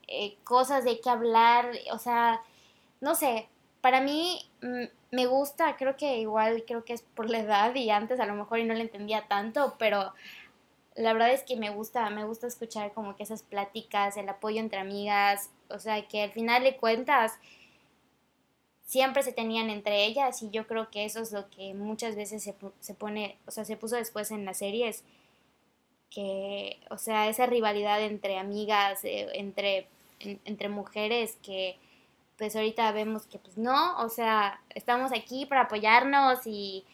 eh, cosas de qué hablar, o sea, no sé, para mí mm, me gusta, creo que igual, creo que es por la edad y antes a lo mejor y no le entendía tanto, pero la verdad es que me gusta, me gusta escuchar como que esas pláticas, el apoyo entre amigas, o sea, que al final de cuentas siempre se tenían entre ellas y yo creo que eso es lo que muchas veces se, se pone, o sea, se puso después en las series, que, o sea, esa rivalidad entre amigas, eh, entre, entre mujeres que pues ahorita vemos que pues no, o sea, estamos aquí para apoyarnos y,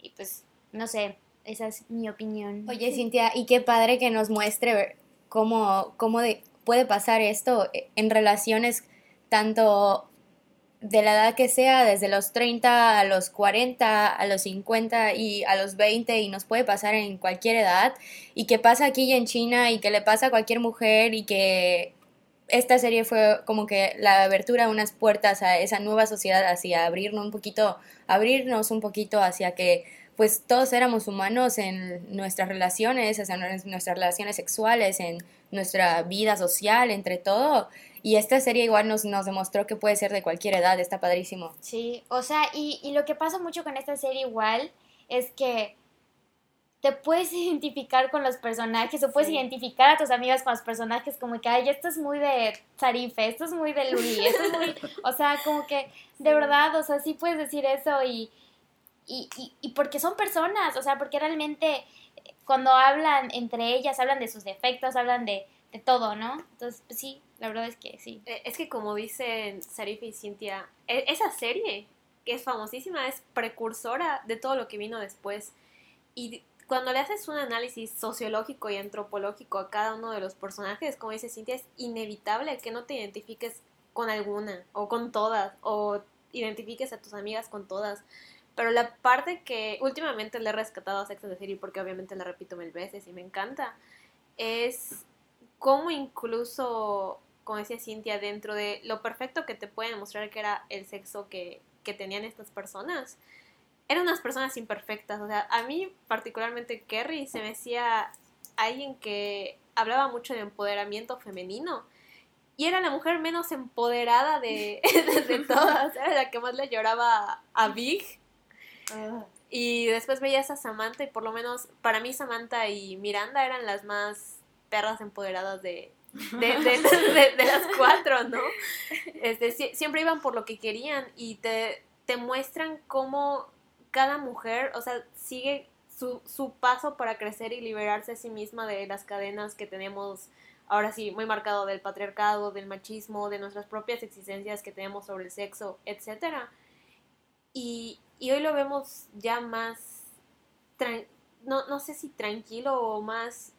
y pues no sé, esa es mi opinión. Oye, Cintia, y qué padre que nos muestre cómo, cómo de, puede pasar esto en relaciones tanto de la edad que sea, desde los 30 a los 40, a los 50 y a los 20 y nos puede pasar en cualquier edad y que pasa aquí en China y que le pasa a cualquier mujer y que esta serie fue como que la abertura de unas puertas a esa nueva sociedad, hacia abrirnos un poquito, abrirnos un poquito hacia que pues todos éramos humanos en nuestras relaciones, en nuestras relaciones sexuales, en nuestra vida social, entre todo, Y esta serie igual nos, nos demostró que puede ser de cualquier edad, está padrísimo. Sí, o sea, y, y lo que pasa mucho con esta serie igual es que te puedes identificar con los personajes o puedes Sí. identificar a tus amigas con los personajes como que, ay, esto es muy de Sarife, esto es muy de Luli, esto es muy, o sea, como que de verdad, o sea, sí puedes decir eso y, y, y, y porque son personas, o sea, porque realmente eh, cuando hablan entre ellas, hablan de sus defectos, hablan de, de todo, ¿no? Entonces, pues sí, la verdad es que sí. Eh, Es que como dicen Sarif y Cintia, e- esa serie, que es famosísima, es precursora de todo lo que vino después. Y cuando le haces un análisis sociológico y antropológico a cada uno de los personajes, como dice Cintia, es inevitable que no te identifiques con alguna, o con todas, o identifiques a tus amigas con todas. Pero la parte que últimamente le he rescatado a Sex and the City, porque obviamente la repito mil veces y me encanta, es cómo incluso, como decía Cintia, dentro de lo perfecto que te puede demostrar que era el sexo que, que tenían estas personas, eran unas personas imperfectas. O sea, a mí particularmente Kerry se me hacía alguien que hablaba mucho de empoderamiento femenino. Y era la mujer menos empoderada de, de, todas. Era la que más le lloraba a Big. Y después veías a Samantha y por lo menos para mí Samantha y Miranda eran las más perras empoderadas de, de, de- de- de las cuatro, ¿no? Este, sie- siempre iban por lo que querían y te, te muestran cómo cada mujer, o sea, sigue su, su paso para crecer y liberarse a sí misma de las cadenas que tenemos ahora sí, muy marcado del patriarcado, del machismo, de nuestras propias existencias que tenemos sobre el sexo, etcétera. Y, y hoy lo vemos ya más, no, no sé si tranquilo o más,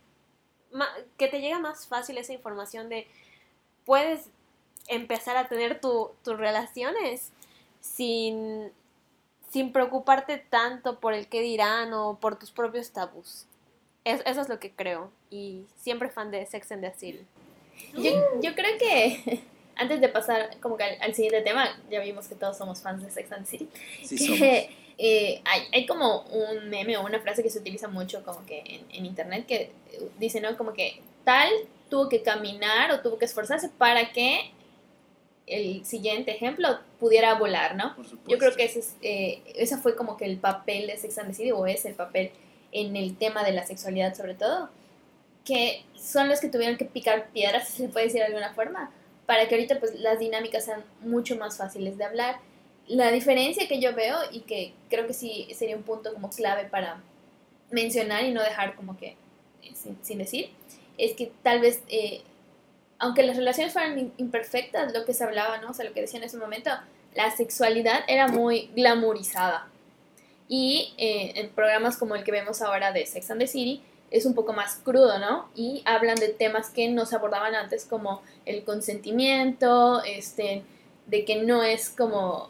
que te llega más fácil esa información de puedes empezar a tener tu- tus relaciones sin, sin preocuparte tanto por el qué dirán o por tus propios tabús. Es- eso es lo que creo. Y siempre fan de Sex and the City. Yo, yo creo que antes de pasar como que al, al siguiente tema, ya vimos que todos somos fans de Sex and the City. Sí que somos. eh, hay, hay como un meme o una frase que se utiliza mucho como que en, en internet que dice, ¿no? Como que tal tuvo que caminar o tuvo que esforzarse para que el siguiente ejemplo pudiera volar, ¿no? Por supuesto. Yo creo que ese, es, eh, ese fue como que el papel de Sex and the City, o es el papel en el tema de la sexualidad sobre todo, que son los que tuvieron que picar piedras, si se puede decir de alguna forma, para que ahorita pues las dinámicas sean mucho más fáciles de hablar. La diferencia que yo veo y que creo que sí sería un punto como clave para mencionar y no dejar como que eh, sin, sin decir, es que tal vez, eh, aunque las relaciones fueran imperfectas, lo que se hablaba, ¿no? O sea, lo que decía en ese momento, la sexualidad era muy glamorizada. Y eh, en programas como el que vemos ahora de Sex and the City, es un poco más crudo, ¿no? Y hablan de temas que no se abordaban antes, como el consentimiento, este, de que no es como,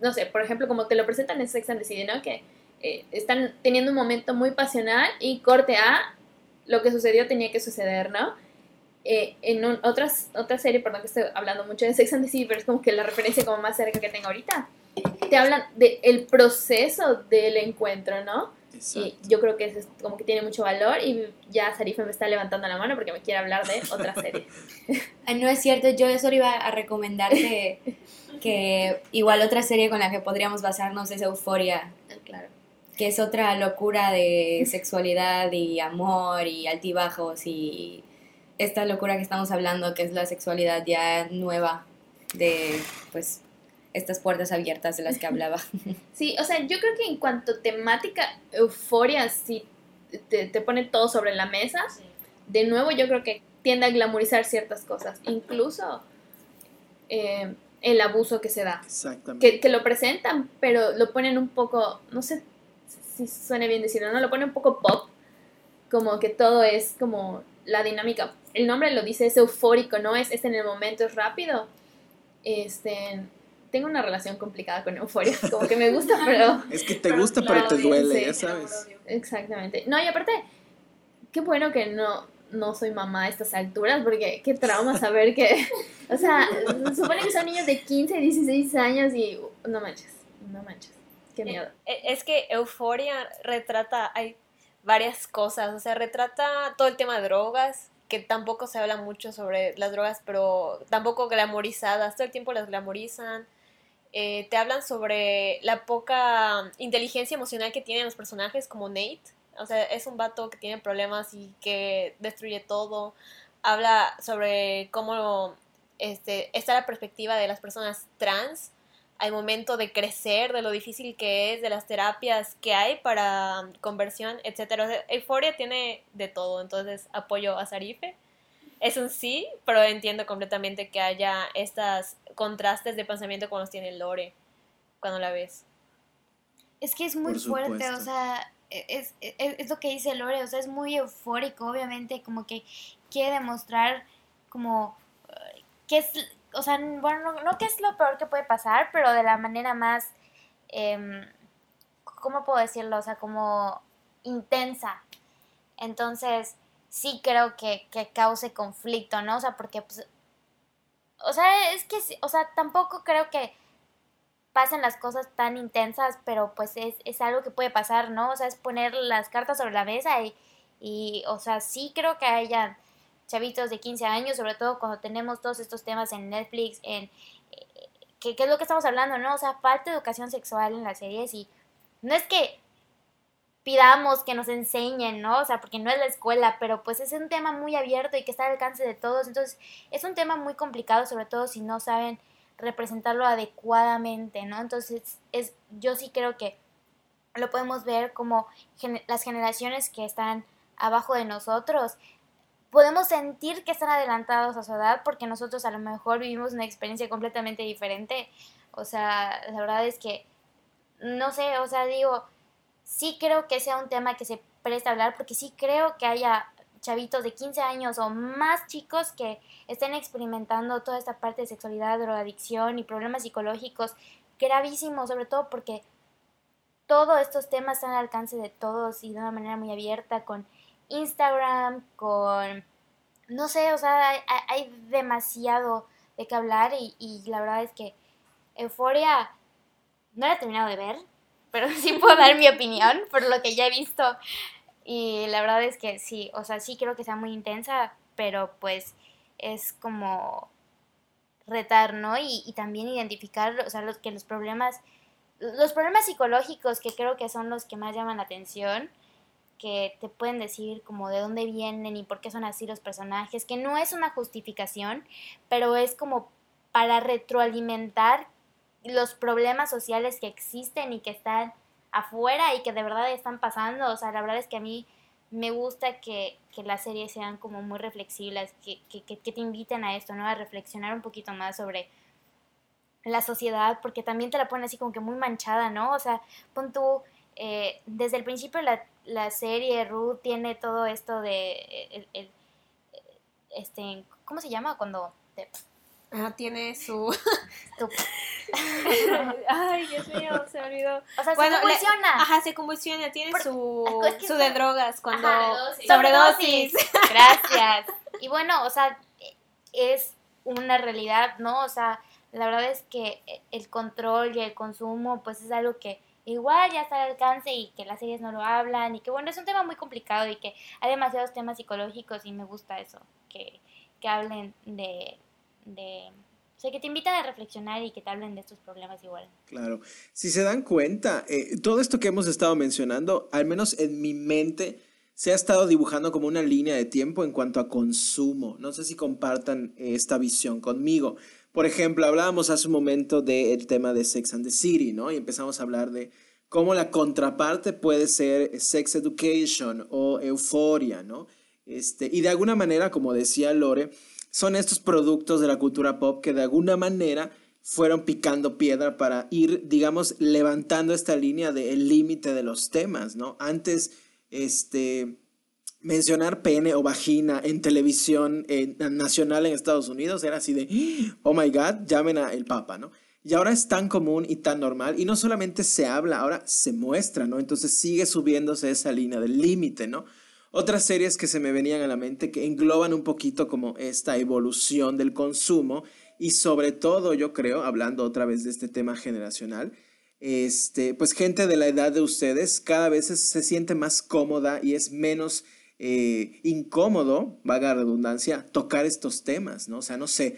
no sé, por ejemplo, como te lo presentan en Sex and the City, ¿no? Que eh, están teniendo un momento muy pasional y corte a lo que sucedió tenía que suceder, ¿no? Eh, en un- otras, otra serie, perdón que estoy hablando mucho de Sex and the City, pero es como que la referencia como más cerca que tengo ahorita, te hablan del proceso del encuentro, ¿no? Y Exacto. yo creo que eso es como que tiene mucho valor y ya Sarifa me está levantando la mano porque me quiere hablar de otra serie. Ah, no es cierto, yo solo iba a recomendar que, que igual otra serie con la que podríamos basarnos es Euforia, claro. que es otra locura de sexualidad y amor y altibajos y esta locura que estamos hablando, que es la sexualidad ya nueva de pues estas puertas abiertas de las que hablaba. Sí, o sea, yo creo que en cuanto a temática, Euforia sí te, te pone todo sobre la mesa. De nuevo, yo creo que tiende a glamorizar ciertas cosas, incluso eh, el abuso que se da. Exactamente. que, que lo presentan, pero lo ponen un poco, no sé si suene bien decirlo, ¿no? Lo ponen un poco pop, como que todo es como la dinámica. El nombre lo dice, es eufórico, ¿no? Es, es en el momento, es rápido. Este, tengo una relación complicada con euforia, como que me gusta, pero... Es que te gusta, pero te duele, sí. ya sabes. Exactamente. No, y aparte, qué bueno que no, no soy mamá a estas alturas, porque qué trauma saber que, o sea, se supone que son niños de 15, 16 años y no manches, no manches, qué miedo. Eh, Es que Euforia retrata, hay varias cosas, o sea, retrata todo el tema de drogas, que tampoco se habla mucho sobre las drogas, pero tampoco glamorizadas, todo el tiempo las glamorizan. Eh, te hablan sobre la poca inteligencia emocional que tienen los personajes como Nate. O sea, es un vato que tiene problemas y que destruye todo. Habla sobre cómo este, está la perspectiva de las personas trans al momento de crecer, de lo difícil que es, de las terapias que hay para conversión, etc. Euforia tiene de todo, entonces apoyo a Sarife. Es un sí, pero entiendo completamente que haya estos contrastes de pensamiento cuando los tiene Lore, cuando la ves. Es que es muy fuerte, o sea, e, es, es, es, lo que dice Lore, o sea, es muy eufórico, obviamente, como que quiere demostrar como que es o sea, bueno, no, que es lo peor que puede pasar, pero de la manera más, eh, ¿cómo puedo decirlo? O sea, como intensa. Entonces, sí creo que, que cause conflicto, ¿no? O sea, porque, pues, o sea, es que, o sea, tampoco creo que pasen las cosas tan intensas, pero pues es, es algo que puede pasar, ¿no? O sea, es poner las cartas sobre la mesa y, y o sea, sí creo que haya chavitos de 15 años, sobre todo cuando tenemos todos estos temas en Netflix, en ¿qué, es lo que estamos hablando, ¿no? O sea, falta educación sexual en las series y no es que pidamos que nos enseñen, ¿no? O sea, porque no es la escuela, pero pues es un tema muy abierto y que está al alcance de todos, entonces es un tema muy complicado, sobre todo si no saben representarlo adecuadamente, ¿no? Entonces, es, yo sí creo que lo podemos ver como las generaciones que están abajo de nosotros podemos sentir que están adelantados a su edad porque nosotros a lo mejor vivimos una experiencia completamente diferente. O sea, la verdad es que, no sé, o sea, digo, sí creo que sea un tema que se presta a hablar porque sí creo que haya chavitos de 15 años o más chicos que estén experimentando toda esta parte de sexualidad, drogadicción y problemas psicológicos gravísimos, sobre todo porque todos estos temas están al alcance de todos y de una manera muy abierta con Instagram, con, no sé, o sea, hay, demasiado de qué hablar y, la verdad es que Euforia no la he terminado de ver, pero sí puedo dar mi opinión por lo que ya he visto. Y la verdad es que sí, o sea, sí creo que sea muy intensa, pero pues es como retar, ¿no? Y, y también identificar, o sea, los, que los problemas, los problemas psicológicos que creo que son los que más llaman la atención, que te pueden decir como de dónde vienen y por qué son así los personajes, que no es una justificación, pero es como para retroalimentar los problemas sociales que existen y que están afuera y que de verdad están pasando. O sea, la verdad es que a mí me gusta que, que las series sean como muy reflexivas, que, que, que, te inviten a esto, ¿no? A reflexionar un poquito más sobre la sociedad, porque también te la ponen así como que muy manchada, ¿no? O sea, pon tú, eh, desde el principio la, la serie Ruth tiene todo esto de el, este ¿cómo se llama cuando Ah, tiene su... Ay, Dios mío, se me olvidó. O sea, se convulsiona. Ajá, se convulsiona, tiene su, su de drogas cuando... Ajá, sobredosis. Gracias. Y bueno, o sea, es una realidad, ¿no? O sea, la verdad es que el control y el consumo, pues es algo que igual ya está al alcance y que las series no lo hablan y que bueno, es un tema muy complicado y que hay demasiados temas psicológicos y me gusta eso, que, que hablen de, de... O sea, que te invitan a reflexionar y que te hablen de estos problemas igual. Claro. Si se dan cuenta, eh, todo esto que hemos estado mencionando, al menos en mi mente, se ha estado dibujando como una línea de tiempo en cuanto a consumo. No sé si compartan esta visión conmigo. Por ejemplo, hablábamos hace un momento del tema de Sex and the City, ¿no? Y empezamos a hablar de cómo la contraparte puede ser Sex Education o Euforia, ¿no? Este, y de alguna manera, como decía Lore, son estos productos de la cultura pop que de alguna manera fueron picando piedra para ir, digamos, levantando esta línea del límite de los temas, ¿no? Antes, este, mencionar pene o vagina en televisión nacional en Estados Unidos era así de, oh my god, llamen a el Papa, ¿no? Y ahora es tan común y tan normal, y no solamente se habla, ahora se muestra, ¿no? Entonces sigue subiéndose esa línea del límite, ¿no? Otras series que se me venían a la mente que engloban un poquito como esta evolución del consumo y sobre todo, yo creo, hablando otra vez de este tema generacional, este, pues gente de la edad de ustedes cada vez se siente más cómoda y es menos eh, incómodo, vaga redundancia, tocar estos temas, ¿no? O sea, no sé,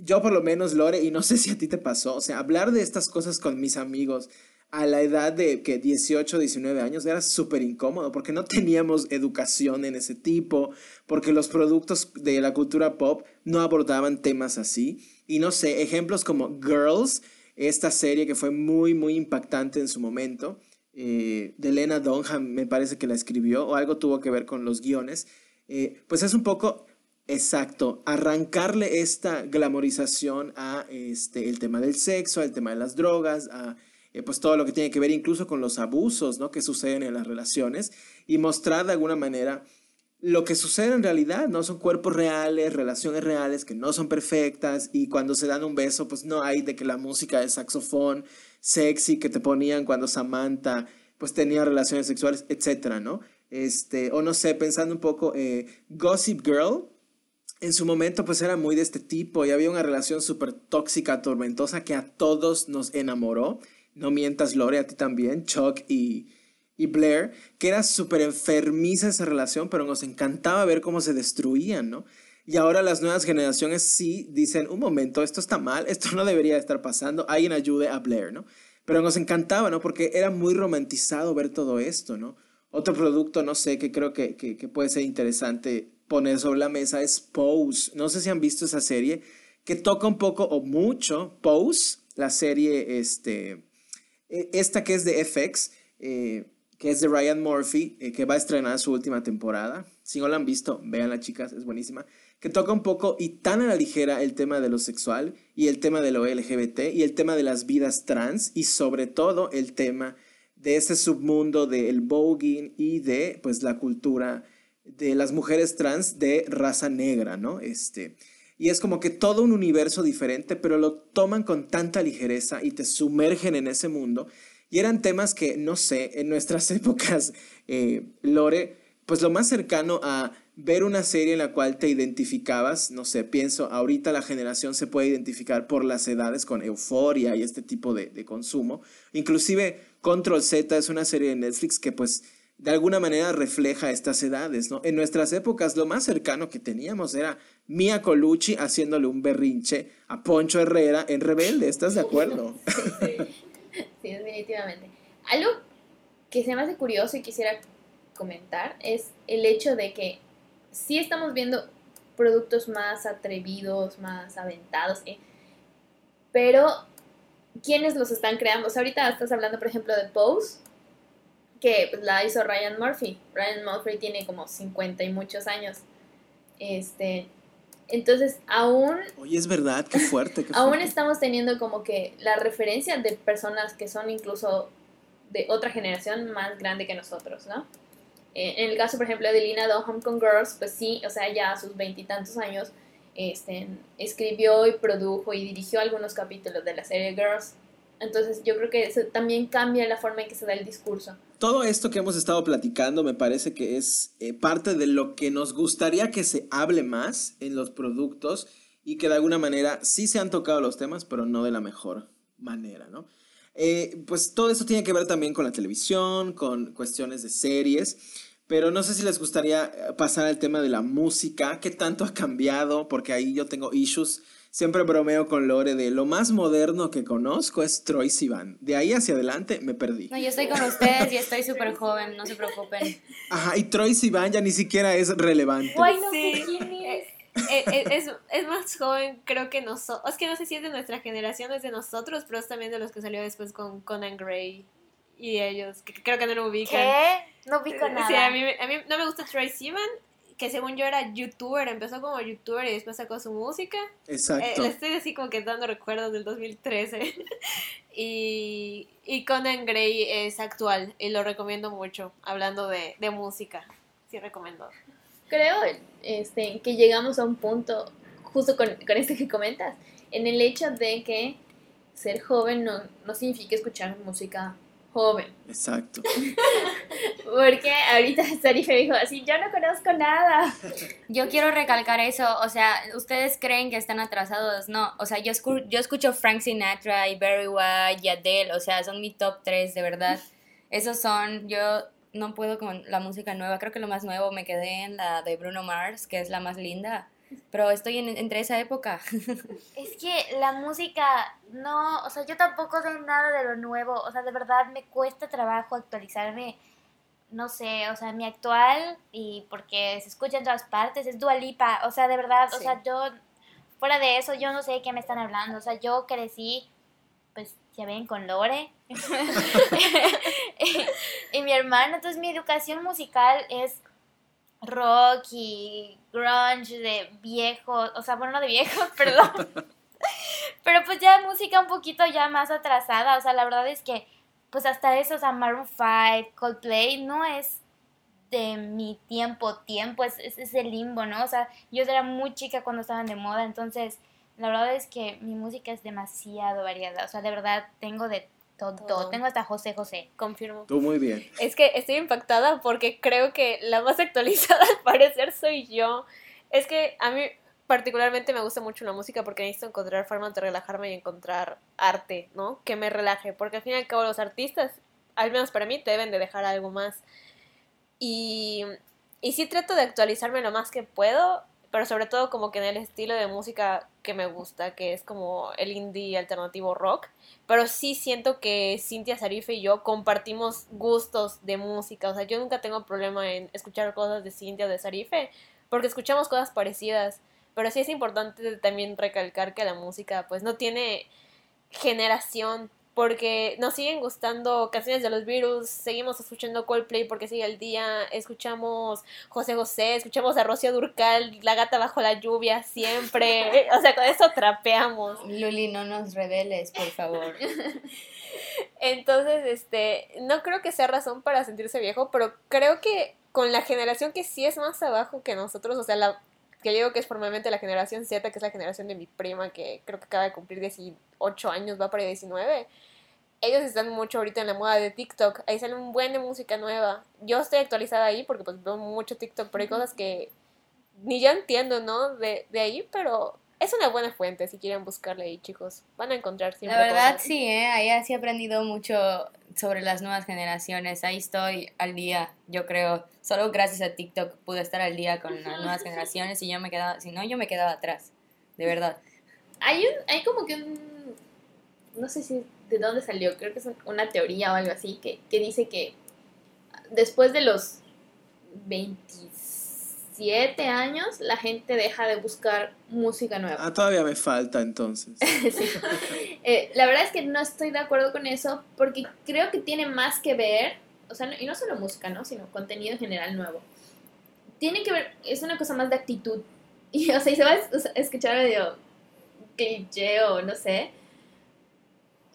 yo por lo menos, Lore, y no sé si a ti te pasó, o sea, hablar de estas cosas con mis amigos a la edad de que 18, 19 años era súper incómodo porque no teníamos educación en ese tipo, porque los productos de la cultura pop no abordaban temas así. Y no sé, ejemplos como Girls, esta serie que fue muy, muy impactante en su momento, eh, de Lena Dunham me parece que la escribió, o algo tuvo que ver con los guiones, eh, pues es un poco Exacto, arrancarle esta glamorización a este, el tema del sexo, al tema de las drogas, a eh, pues todo lo que tiene que ver incluso con los abusos ¿no? que suceden en las relaciones y mostrar de alguna manera lo que sucede en realidad, ¿no? Son cuerpos reales, relaciones reales que no son perfectas y cuando se dan un beso, pues no hay de que la música de saxofón sexy que te ponían cuando Samantha pues tenía relaciones sexuales, etcétera, ¿no? Este, o no sé, pensando un poco, eh, Gossip Girl, en su momento pues era muy de este tipo y había una relación súper tóxica, tormentosa que a todos nos enamoró. No mientas, Lore, a ti también, Chuck y, y Blair, que era súper enfermiza esa relación, pero nos encantaba ver cómo se destruían, ¿no? Y ahora las nuevas generaciones sí dicen, un momento, esto está mal, esto no debería estar pasando, alguien ayude a Blair, ¿no? Pero nos encantaba, ¿no? Porque era muy romantizado ver todo esto, ¿no? Otro producto, no sé, que creo que, que, puede ser interesante poner sobre la mesa es Pose. No sé si han visto esa serie que toca un poco o mucho Pose, la serie este, e, esta que es de FX, eh, que es de Ryan Murphy, eh, que va a estrenar su última temporada. Si no la han visto, véanla chicas, es buenísima. Que toca un poco y tan a la ligera el tema de lo sexual y el tema de lo LGBT y el tema de las vidas trans y sobre todo el tema de ese submundo del voguing y de pues la cultura de las mujeres trans de raza negra, ¿no? Este, y es como que todo un universo diferente, pero lo toman con tanta ligereza y te sumergen en ese mundo. Y eran temas que, no sé, en nuestras épocas, eh, Lore, pues lo más cercano a ver una serie en la cual te identificabas, no sé, pienso, ahorita la generación se puede identificar por las edades con euforia y este tipo de, de consumo. Inclusive Control Z es una serie de Netflix que pues de alguna manera refleja estas edades, ¿no? En nuestras épocas lo más cercano que teníamos era Mia Colucci haciéndole un berrinche a Poncho Herrera en Rebelde, ¿estás de acuerdo? Sí, sí. definitivamente. Algo que se me hace curioso y quisiera comentar es el hecho de que sí estamos viendo productos más atrevidos, más aventados, ¿eh? pero ¿quiénes los están creando? O sea, ahorita estás hablando, por ejemplo, de Pose, que pues, la hizo Ryan Murphy. Ryan Murphy tiene como 50 y muchos años. Este, entonces, aún... Oye, es verdad, qué fuerte. Qué aún fuerte. estamos teniendo como que la referencia de personas que son incluso de otra generación más grande que nosotros, ¿no? Eh, en el caso, por ejemplo, de Lina Dunham con Girls, pues sí, o sea, ya a sus veintitantos años, este, escribió y produjo y dirigió algunos capítulos de la serie Girls. Entonces yo creo que eso también cambia la forma en que se da el discurso. Todo esto que hemos estado platicando me parece que es eh, parte de lo que nos gustaría que se hable más en los productos y que de alguna manera sí se han tocado los temas, pero no de la mejor manera, ¿no? Eh, pues todo eso tiene que ver también con la televisión, con cuestiones de series, pero no sé si les gustaría eh, pasar al tema de la música, qué tanto ha cambiado, porque ahí yo tengo issues Siempre bromeo con Lore de lo más moderno que conozco es Troy Sivan. De ahí hacia adelante me perdí. No, yo estoy con ustedes y estoy súper joven, no se preocupen. Ajá, y Troy Sivan ya ni siquiera es relevante. Ay, no Sí. sé quién es. Eh, eh, es, es más joven, creo que nosotros. Es que no sé si es de nuestra generación es de nosotros, pero es también de los que salió después con Conan Gray y ellos, que creo que no lo ubican. ¿Qué? No vi con nada. Sí, a mí, a mí no me gusta Troy Sivan, que según yo era youtuber, empezó como youtuber y después sacó su música. Eh, Exacto. le estoy así como que dando recuerdos del 2013. y, y Conan Gray es actual y lo recomiendo mucho, hablando de, de música. Sí, recomiendo. Creo este, que llegamos a un punto, justo con, con esto que comentas, en el hecho de que ser joven no, no significa escuchar música joven. Exacto. Porque ahorita Sarife dijo así, yo no conozco nada. Yo quiero recalcar eso, o sea, ustedes creen que están atrasados, no, o sea, yo, escu- yo escucho Frank Sinatra y Barry White y Adele, o sea, son mi top 3, de verdad. Esos son, yo no puedo con la música nueva. Creo que lo más nuevo me quedé en la de Bruno Mars, que es la más linda. Pero estoy en, entre esa época. Es que la música, no, o sea, yo tampoco sé nada de lo nuevo, o sea, de verdad me cuesta trabajo actualizarme, no sé, o sea, mi actual, y porque se escucha en todas partes, es Dualipa, o sea, de verdad, o sea, yo, fuera de eso, yo no sé de qué me están hablando, o sea, yo crecí, pues, ya ven, con Lore, y, y mi hermano, entonces mi educación musical es rock y grunge de viejos, o sea, bueno, no de viejos, perdón. Pero pues ya música un poquito ya más atrasada, o sea, la verdad es que pues hasta eso, o sea, Maroon 5, Coldplay no es de mi tiempo, tiempo, es, es, es el limbo, ¿no? O sea, yo era muy chica cuando estaban de moda, entonces la verdad es que mi música es demasiado variada, o sea, de verdad tengo de todo, Todo. tengo hasta José José. Confirmo. Tú muy bien. Es que estoy impactada porque creo que la más actualizada al parecer soy yo. Es que a mí particularmente me gusta mucho la música porque necesito encontrar formas de relajarme y encontrar arte, ¿no? Que me relaje. Porque al fin y al cabo los artistas, al menos para mí, te deben de dejar algo más. Y, y sí trato de actualizarme lo más que puedo, pero sobre todo como que en el estilo de música que me gusta, que es como el indie alternativo rock. Pero sí siento que Cintia Sarife y yo compartimos gustos de música. O sea, yo nunca tengo problema en escuchar cosas de Cintia o de Sarife, porque escuchamos cosas parecidas. Pero sí es importante también recalcar que la música pues no tiene generación, porque nos siguen gustando canciones de los Virus, seguimos escuchando Coldplay porque sigue el día, escuchamos José José, escuchamos a Rocío Durcal, La gata bajo la lluvia, siempre. O sea, con eso trapeamos. Luli, no nos reveles, por favor. Entonces, este, no creo que sea razón para sentirse viejo, pero creo que con la generación que sí es más abajo que nosotros, o sea, la que yo digo que es formalmente la generación Z, que es la generación de mi prima, que creo que acaba de cumplir 18 años, va para 19. Ellos están mucho ahorita en la moda de TikTok. Ahí sale un buen de música nueva. Yo estoy actualizada ahí porque pues veo mucho TikTok, pero hay cosas que ni yo entiendo, ¿no? De, de ahí, pero es una buena fuente si quieren buscarle ahí, chicos. Van a encontrar siempre La verdad, cosas. sí, ¿eh? Ahí sí he aprendido mucho sobre las nuevas generaciones. Ahí estoy al día, yo creo. Solo gracias a TikTok pude estar al día con las nuevas generaciones y yo me quedaba, si no, yo me quedaba atrás. De verdad. Hay un, hay como que un, no sé si de dónde salió, creo que es un- una teoría o algo así, que, que dice que después de los 27 años la gente deja de buscar música nueva. Ah, todavía me falta entonces. Sí. Eh, la verdad es que no estoy de acuerdo con eso porque creo que tiene más que ver, o sea, no- y no solo música, ¿no? Sino contenido en general nuevo. Tiene que ver, es una cosa más de actitud. Y, o sea, y se va a escuchar medio cliché o no sé.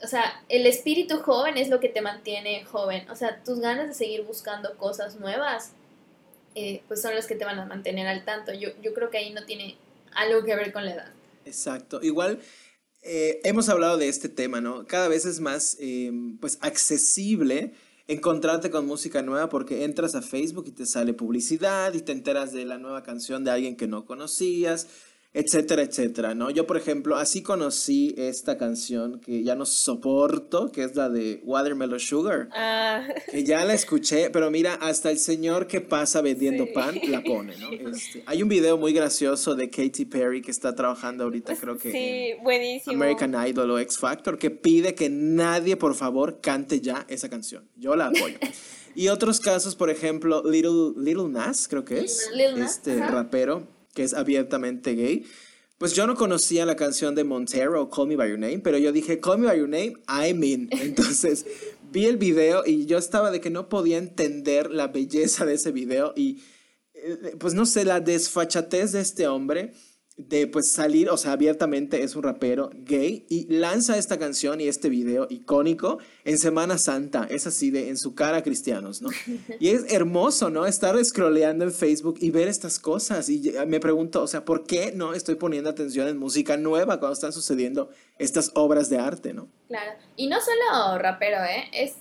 O sea, el espíritu joven es lo que te mantiene joven. O sea, tus ganas de seguir buscando cosas nuevas, eh, pues son las que te van a mantener al tanto. Yo, yo creo que ahí no tiene algo que ver con la edad. Exacto. Igual eh, hemos hablado de este tema, ¿no? Cada vez es más eh, pues accesible encontrarte con música nueva porque entras a Facebook y te sale publicidad y te enteras de la nueva canción de alguien que no conocías, etcétera, etcétera, ¿no? Yo, por ejemplo, así conocí esta canción que ya no soporto, que es la de Watermelon Sugar, Ah, que ya la escuché, pero mira, hasta el señor que pasa vendiendo Sí. pan la pone, ¿no? Este, hay un video muy gracioso de Katy Perry que está trabajando ahorita, creo que... sí, buenísimo. American Idol o X Factor que pide que nadie, por favor, cante ya esa canción. Yo la apoyo. Y otros casos, por ejemplo, Little, Little Nas, creo que es, Nas, este rapero que es abiertamente gay. Pues yo no conocía la canción de Montero, Call Me By Your Name, pero yo dije, Call Me By Your Name, I'm in. Entonces vi el video y yo estaba de que no podía entender la belleza de ese video y eh, pues no sé, la desfachatez de este hombre de pues salir, o sea, abiertamente es un rapero gay y lanza esta canción y este video icónico en Semana Santa, es así de en su cara cristianos, ¿no? Y es hermoso, ¿no? Estar scrolleando en Facebook y ver estas cosas y me pregunto, o sea, ¿por qué no estoy poniendo atención en música nueva cuando están sucediendo estas obras de arte, ¿no? Claro. Y no solo rapero, ¿eh? Es,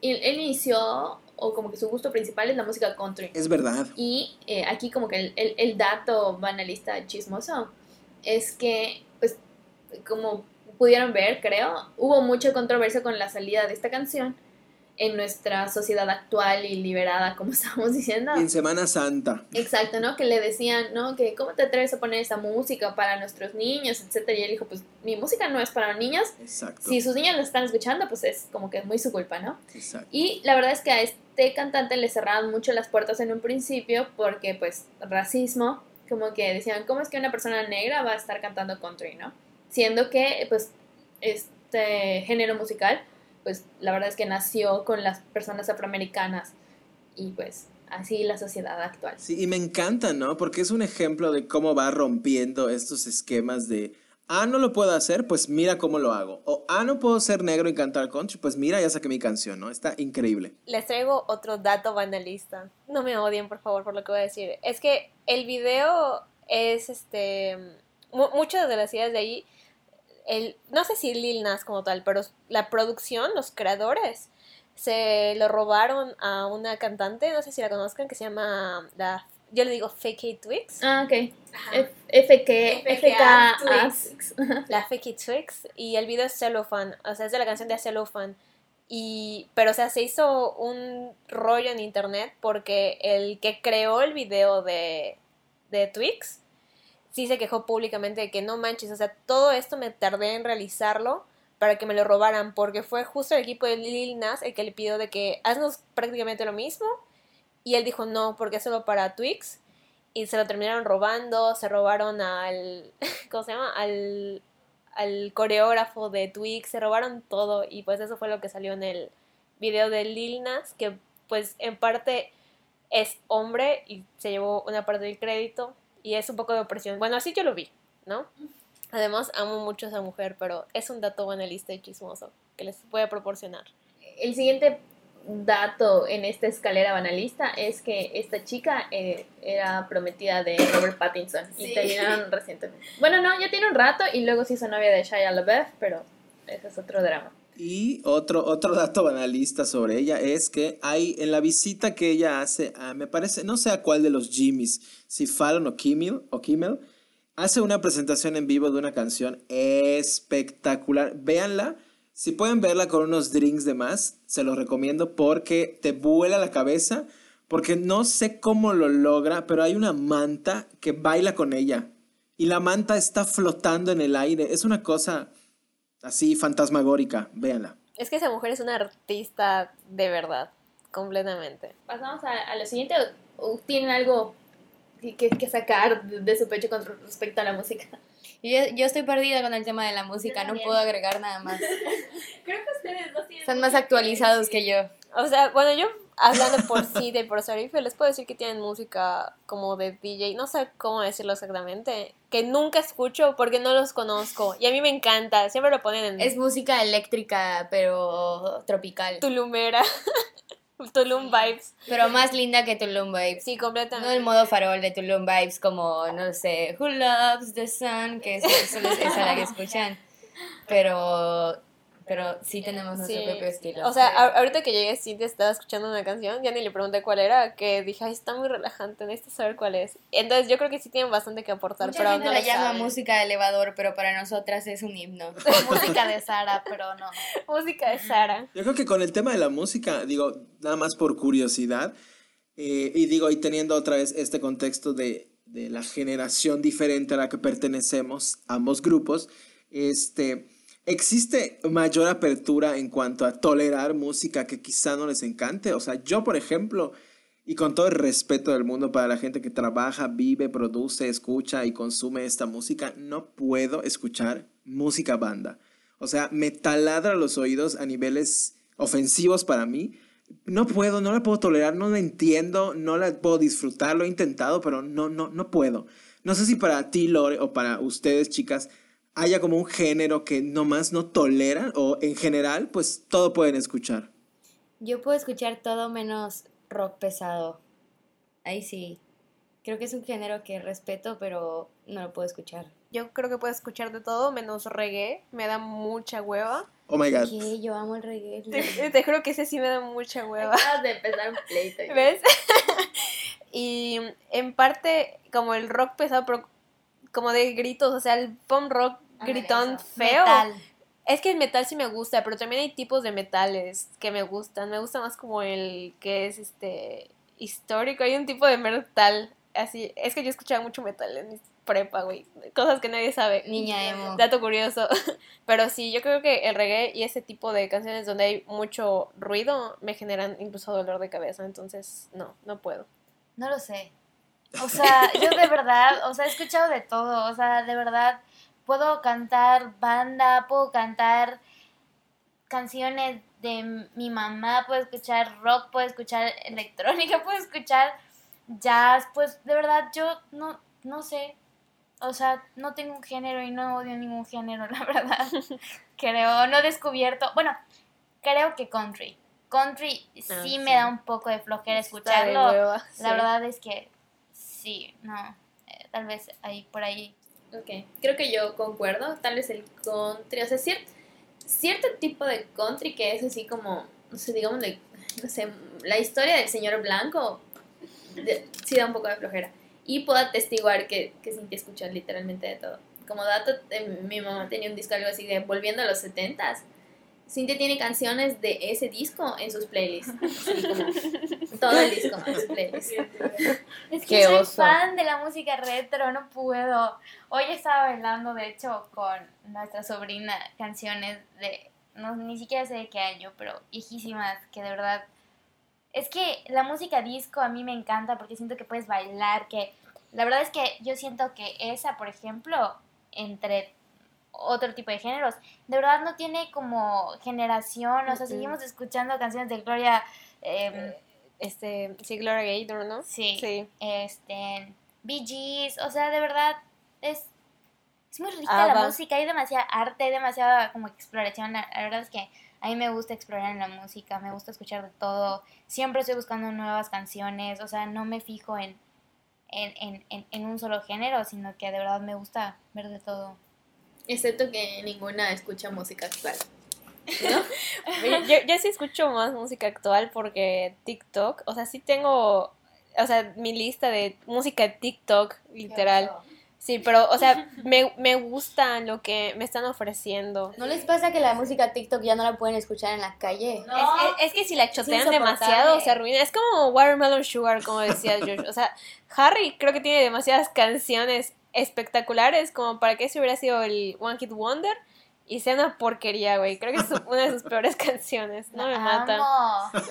él, él inició, o como que su gusto principal es la música country. Es verdad. Y eh, aquí como que el, el- el dato banalista chismoso es que, pues, como pudieron ver, creo, hubo mucha controversia con la salida de esta canción. en nuestra sociedad actual y liberada, como estábamos diciendo. En Semana Santa. Exacto, ¿no? Que le decían, ¿no? Que cómo te atreves a poner esa música para nuestros niños, etcétera. Y él dijo, pues mi música no es para niños. Exacto. Si sus niños lo están escuchando, pues es como que muy su culpa, ¿no? Exacto. Y la verdad es que a este cantante le cerraban mucho las puertas en un principio porque, pues, racismo, como que decían, ¿cómo es que una persona negra va a estar cantando country, ¿no? Siendo que, pues, este género musical pues la verdad es que nació con las personas afroamericanas y pues así la sociedad actual. Sí, y me encanta, ¿no? Porque es un ejemplo de cómo va rompiendo estos esquemas de, ah, no lo puedo hacer, pues mira cómo lo hago. O, ah, no puedo ser negro y cantar country, pues mira, ya saqué mi canción, ¿no? Está increíble. Les traigo otro dato banalista. No me odien, por favor, por lo que voy a decir. Es que el video es, este, muchas de las ideas de ahí el, no sé si Lil Nas como tal, pero la producción, los creadores, se lo robaron a una cantante, no sé si la conozcan, que se llama la yo le digo FK Twix. Ah, ok. FK, FK Twix. La FK Twix. Y el video es Cellophane. O sea, es de la canción de Cellophane. Y, pero, o sea, se hizo un rollo en internet porque el que creó el video de, de Twix sí se quejó públicamente de que no manches, o sea, todo esto me tardé en realizarlo para que me lo robaran, porque fue justo el equipo de Lil Nas el que le pidió de que haznos prácticamente lo mismo, y él dijo no, porque es solo para Twix, y se lo terminaron robando, se robaron al, ¿cómo se llama? Al, al coreógrafo de Twix, se robaron todo, y pues eso fue lo que salió en el video de Lil Nas, que pues en parte es hombre y se llevó una parte del crédito, y es un poco de opresión. Bueno, así yo lo vi, ¿no? Además, amo mucho a esa mujer, pero es un dato banalista y chismoso que les a proporcionar. El siguiente dato en esta escalera banalista es que esta chica eh, era prometida de Robert Pattinson y terminaron recientemente. Bueno, no, ya tiene un rato y luego se hizo novia de Shia LaBeouf, pero ese es otro drama. Y otro, otro dato banalista sobre ella es que hay en la visita que ella hace, a, me parece, no sé a cuál de los Jimmys, si Fallon o Kimmel, o Kimmel, hace una presentación en vivo de una canción espectacular. Véanla, si pueden verla con unos drinks de más, se los recomiendo porque te vuela la cabeza, porque no sé cómo lo logra, pero hay una manta que baila con ella y la manta está flotando en el aire. Es una cosa así fantasmagórica, véanla. Es que esa mujer es una artista de verdad, completamente. Pasamos a, lo siguiente. ¿Tienen algo que, que, sacar de su pecho con respecto a la música? Yo, yo estoy perdida con el tema de la música, no puedo agregar nada más. Creo que ustedes dos Están más actualizados que yo. O sea, bueno, yo hablando por sí de por Sarif, les puedo decir que tienen música como de DJ, no sé cómo decirlo exactamente, que nunca escucho porque no los conozco y a mí me encanta, siempre lo ponen en... Es música eléctrica, pero tropical. Tulumera. Tulum Vibes. Pero más linda que Tulum Vibes. Sí, completamente. No el modo farol de Tulum Vibes como, no sé, Who Loves the Sun, que es, es, es la que escuchan. Pero pero sí tenemos nuestro propio estilo. O sea, ahorita que llegué, Cintia estaba escuchando una canción, ya ni le pregunté cuál era, que dije, ay, está muy relajante, necesito saber cuál es. Entonces yo creo que sí tienen bastante que aportar, Mucha pero gente no la llama música de elevador, pero para nosotras es un himno. música de Sara, pero no. música de Sara. Yo creo que con el tema de la música, digo, nada más por curiosidad, eh, y digo, y teniendo otra vez este contexto de, de la generación diferente a la que pertenecemos, ambos grupos, este ¿Existe mayor apertura en cuanto a tolerar música que quizá no les encante? O sea, yo, por ejemplo, y con todo el respeto del mundo para la gente que trabaja, vive, produce, escucha y consume esta música, no puedo escuchar música banda. O sea, me taladra los oídos a niveles ofensivos para mí. No puedo, no la puedo tolerar, no la entiendo, no la puedo disfrutar, lo he intentado, pero no, no, no puedo. No sé si para ti, Lore, o para ustedes, chicas, haya como un género que nomás no toleran o en general, pues todo pueden escuchar. Yo puedo escuchar todo menos rock pesado. Ahí sí. Creo que es un género que respeto, pero no lo puedo escuchar. Yo creo que puedo escuchar de todo menos reggae. Me da mucha hueva. Oh my god. ¿Qué? Yo amo el reggae. Te, te, juro que ese sí me da mucha hueva. Acabas de empezar un pleito. ¿Ves? y en parte, como el rock pesado, pero como de gritos, o sea, el pop rock gritón feo. Es que el metal sí me gusta, pero también hay tipos de metales que me gustan. Me gusta más como el que es este histórico. Hay un tipo de metal así. Es que yo escuchaba mucho metal en mi prepa, güey. Cosas que nadie sabe. Niña emo. Dato curioso. Pero sí, yo creo que el reggae y ese tipo de canciones donde hay mucho ruido me generan incluso dolor de cabeza. Entonces, no, no puedo. No lo sé. O sea, yo de verdad, o sea, he escuchado de todo. O sea, de verdad, puedo cantar banda, puedo cantar canciones de mi mamá, puedo escuchar rock, puedo escuchar electrónica, puedo escuchar jazz, pues de verdad yo no, no sé. O sea, no tengo un género y no odio ningún género, la verdad. creo, no he descubierto. Bueno, creo que country. Country sí, Ah, me sí. da un poco de flojera escucharlo. sí. La verdad es que sí, no. eh, tal vez ahí por ahí. Ok, creo que yo concuerdo. Tal vez el country, o sea, cier- cierto tipo de country que es así como, no sé, digamos, la historia del señor blanco sí da un poco de flojera. Y puedo atestiguar que, que Cintia escucha literalmente de todo. Como dato, eh, mi mamá tenía un disco algo así de Volviendo a los 70s. Cintia tiene canciones de ese disco en sus playlists. Así como todo el disco en sus playlists. Es Qué que soy oso. fan de la música retro, no puedo. Hoy estaba bailando, de hecho, con nuestra sobrina canciones de, no, ni siquiera sé de qué año, pero viejísimas, que de verdad... Es que la música disco a mí me encanta porque siento que puedes bailar, que la verdad es que yo siento que esa, por ejemplo, entre otro tipo de géneros, de verdad no tiene como generación, o sea, seguimos escuchando canciones de Gloria... em, Este, sí, Gloria Gaynor, ¿no? Sí. Sí. Este, Bee Gees, o sea, de verdad, es, es muy rica la Abba. música, hay demasiada arte, hay demasiada como exploración. La, la verdad es que a mí me gusta explorar en la música, me gusta escuchar de todo, siempre estoy buscando nuevas canciones, o sea, no me fijo en, en, en, en, en un solo género, sino que de verdad me gusta ver de todo. Excepto que ninguna escucha música actual. Yo, yo, yo sí escucho más música actual porque TikTok, o sea, sí tengo, o sea, mi lista de música de TikTok, literal. Sí, pero, o sea, me, me gusta lo que me están ofreciendo. ¿No les pasa que la música TikTok ya no la pueden escuchar en la calle? Es, es- es que si la chotean demasiado se arruina. Es como Watermelon Sugar, como decía Josh. O sea, Harry creo que tiene demasiadas canciones espectaculares como para que ese hubiera sido el One Hit Wonder y sea una porquería, güey. Creo que es una de sus peores canciones. No me mata.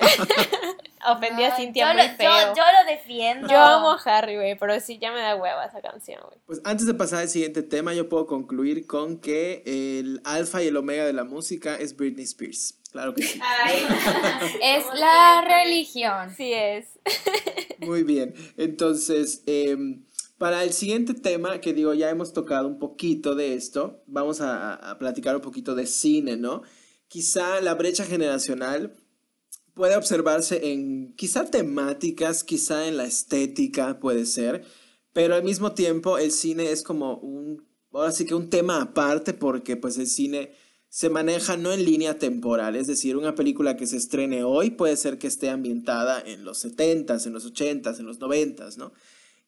Ofendí a Cintia yo muy lo- feo. Yo, yo lo defiendo. Yo amo a Harry, güey, pero sí ya me da hueva esa canción, güey. Pues antes de pasar al siguiente tema, yo puedo concluir con que el alfa y el omega de la música es Britney Spears. Claro que sí. Es la religión. Sí es. Muy bien. Entonces, em, para el siguiente tema, que digo, ya hemos tocado un poquito de esto, vamos a, platicar un poquito de cine, ¿no? Quizá la brecha generacional puede observarse en quizá temáticas, quizá en la estética, puede ser, pero al mismo tiempo el cine es como un, ahora sí que un tema aparte porque pues el cine se maneja no en línea temporal, es decir, una película que se estrene hoy puede ser que esté ambientada en los 70s, en los 80s, en los 90s, ¿no?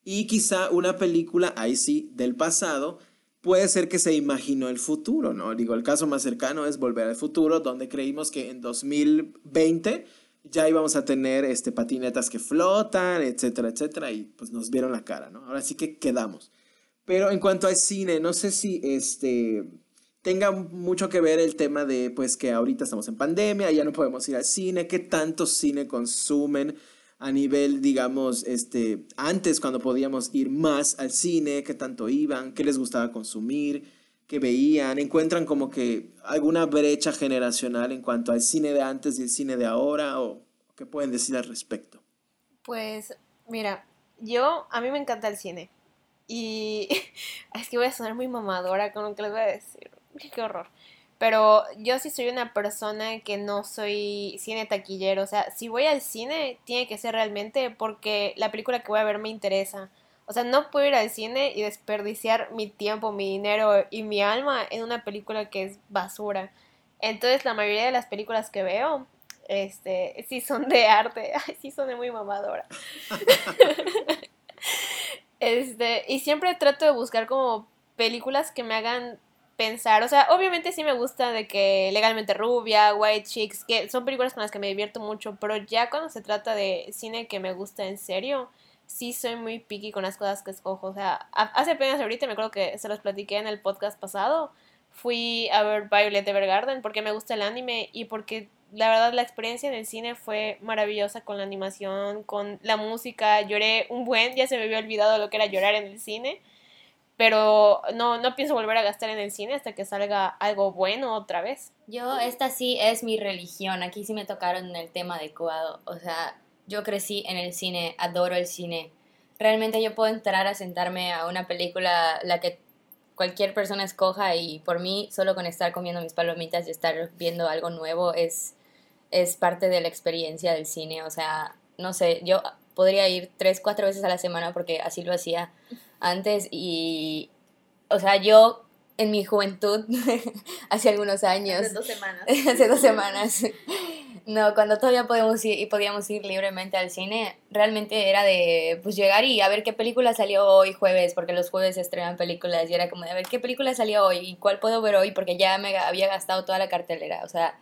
Y quizá una película, ahí sí, del pasado, puede ser que se imaginó el futuro, ¿no? Digo, el caso más cercano es Volver al Futuro, donde creímos que en 2020 ya íbamos a tener este, patinetas que flotan, etcétera, etcétera, y pues nos vieron la cara, ¿no? Ahora sí que quedamos. Pero en cuanto al cine, no sé si este tenga mucho que ver el tema de pues que ahorita estamos en pandemia, ya no podemos ir al cine, qué tanto cine consumen a nivel, digamos, este, antes cuando podíamos ir más al cine, qué tanto iban, qué les gustaba consumir, qué veían, encuentran como que alguna brecha generacional en cuanto al cine de antes y el cine de ahora, o qué pueden decir al respecto. Pues, mira, yo, a mí me encanta el cine. Y es que voy a sonar muy mamadora con lo que les voy a decir. Qué horror. Pero yo sí soy una persona que no soy cine taquillero. O sea, si voy al cine, tiene que ser realmente porque la película que voy a ver me interesa. O sea, no puedo ir al cine y desperdiciar mi tiempo, mi dinero y mi alma en una película que es basura. Entonces, la mayoría de las películas que veo, este, sí son de arte. Ay, sí son de muy mamadora. Este, y siempre trato de buscar como películas que me hagan pensar, o sea, obviamente sí me gusta de que Legalmente Rubia, White Chicks, que son películas con las que me divierto mucho, pero ya cuando se trata de cine que me gusta en serio, sí soy muy picky con las cosas que escojo. O sea, hace apenas ahorita me acuerdo que se los platiqué en el podcast pasado. Fui a ver Violet Evergarden porque me gusta el anime y porque la verdad la experiencia en el cine fue maravillosa con la animación, con la música. Lloré un buen, ya se me había olvidado lo que era llorar en el cine. Pero no, no pienso volver a gastar en el cine hasta que salga algo bueno otra vez. Yo, esta sí es mi religión. Aquí sí me tocaron el tema adecuado. O sea, yo crecí en el cine, adoro el cine. Realmente yo puedo entrar a sentarme a una película, la que cualquier persona escoja y por mí solo con estar comiendo mis palomitas y estar viendo algo nuevo es, es parte de la experiencia del cine. O sea, no sé, yo podría ir tres, cuatro veces a la semana porque así lo hacía antes y, o sea, yo en mi juventud, hace algunos años. Hace dos semanas. hace dos semanas. No, cuando todavía podíamos ir y podíamos ir libremente al cine, realmente era de pues llegar y a ver qué película salió hoy jueves, porque los jueves se estrenan películas y era como de a ver qué película salió hoy y cuál puedo ver hoy porque ya me había gastado toda la cartelera, o sea,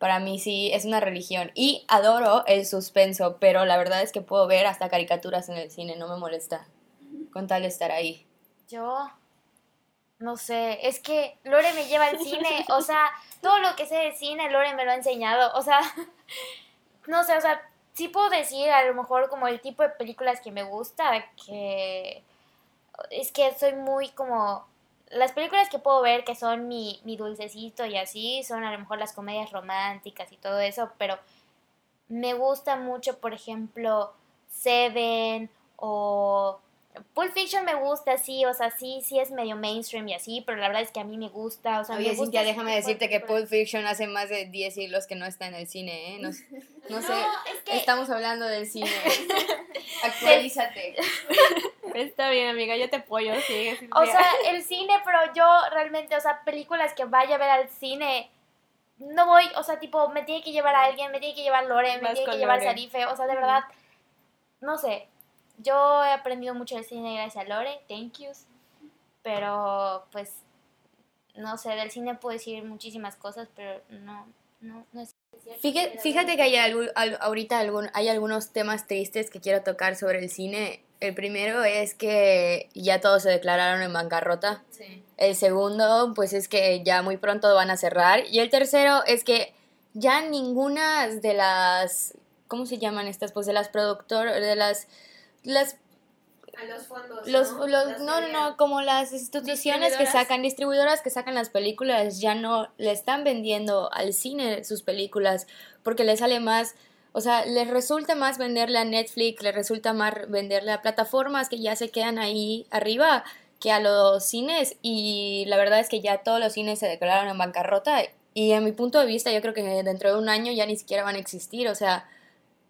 para mí sí es una religión y adoro el suspenso, pero la verdad es que puedo ver hasta caricaturas en el cine, no me molesta con tal de estar ahí. Yo no sé, es que Lore me lleva al cine, o sea, todo lo que sé de cine, Lore me lo ha enseñado, o sea, no sé, o sea, sí puedo decir a lo mejor como el tipo de películas que me gusta, que es que soy muy como, las películas que puedo ver que son mi, mi dulcecito y así, son a lo mejor las comedias románticas y todo eso, pero me gusta mucho, por ejemplo, Seven o Pulp Fiction me gusta, sí, o sea, sí, sí es medio mainstream y así, pero la verdad es que a mí me gusta, o sea, Oye, me gusta Cintia, déjame decirte que. Pulp Fiction hace más de 10 siglos que no está en el cine, ¿eh? No, no sé, es que- estamos hablando del cine. Actualízate. Está bien, amiga, yo te apoyo, sigue. O sea, el cine, pero yo realmente, o sea, películas que vaya a ver al cine, no voy, o sea, tipo, me tiene que llevar a alguien, me tiene que llevar Lore, me Vas tiene que llevar Lore. Sarife, o sea, de verdad, no sé, yo he aprendido mucho del cine gracias a Lore, thank yous, pero pues, no sé, del cine puedo decir muchísimas cosas, pero no, no, no es cierto. Fíjate, fíjate que hay ahorita algún, hay algunos temas tristes que quiero tocar sobre el cine. El primero es que ya todos se declararon en bancarrota. Sí. El segundo, pues es que ya muy pronto van a cerrar. Y el tercero es que ya ninguna de las, ¿cómo se llaman estas? Pues de las productoras, de las, las A los fondos. los, los- no, no, no, como las instituciones que sacan, distribuidoras que sacan las películas, ya no le están vendiendo al cine sus películas porque les sale más, o sea, les resulta más venderle a Netflix, les resulta más venderle a plataformas que ya se quedan ahí arriba que a los cines y la verdad es que ya todos los cines se declararon en bancarrota y en mi punto de vista yo creo que dentro de un año ya ni siquiera van a existir, o sea,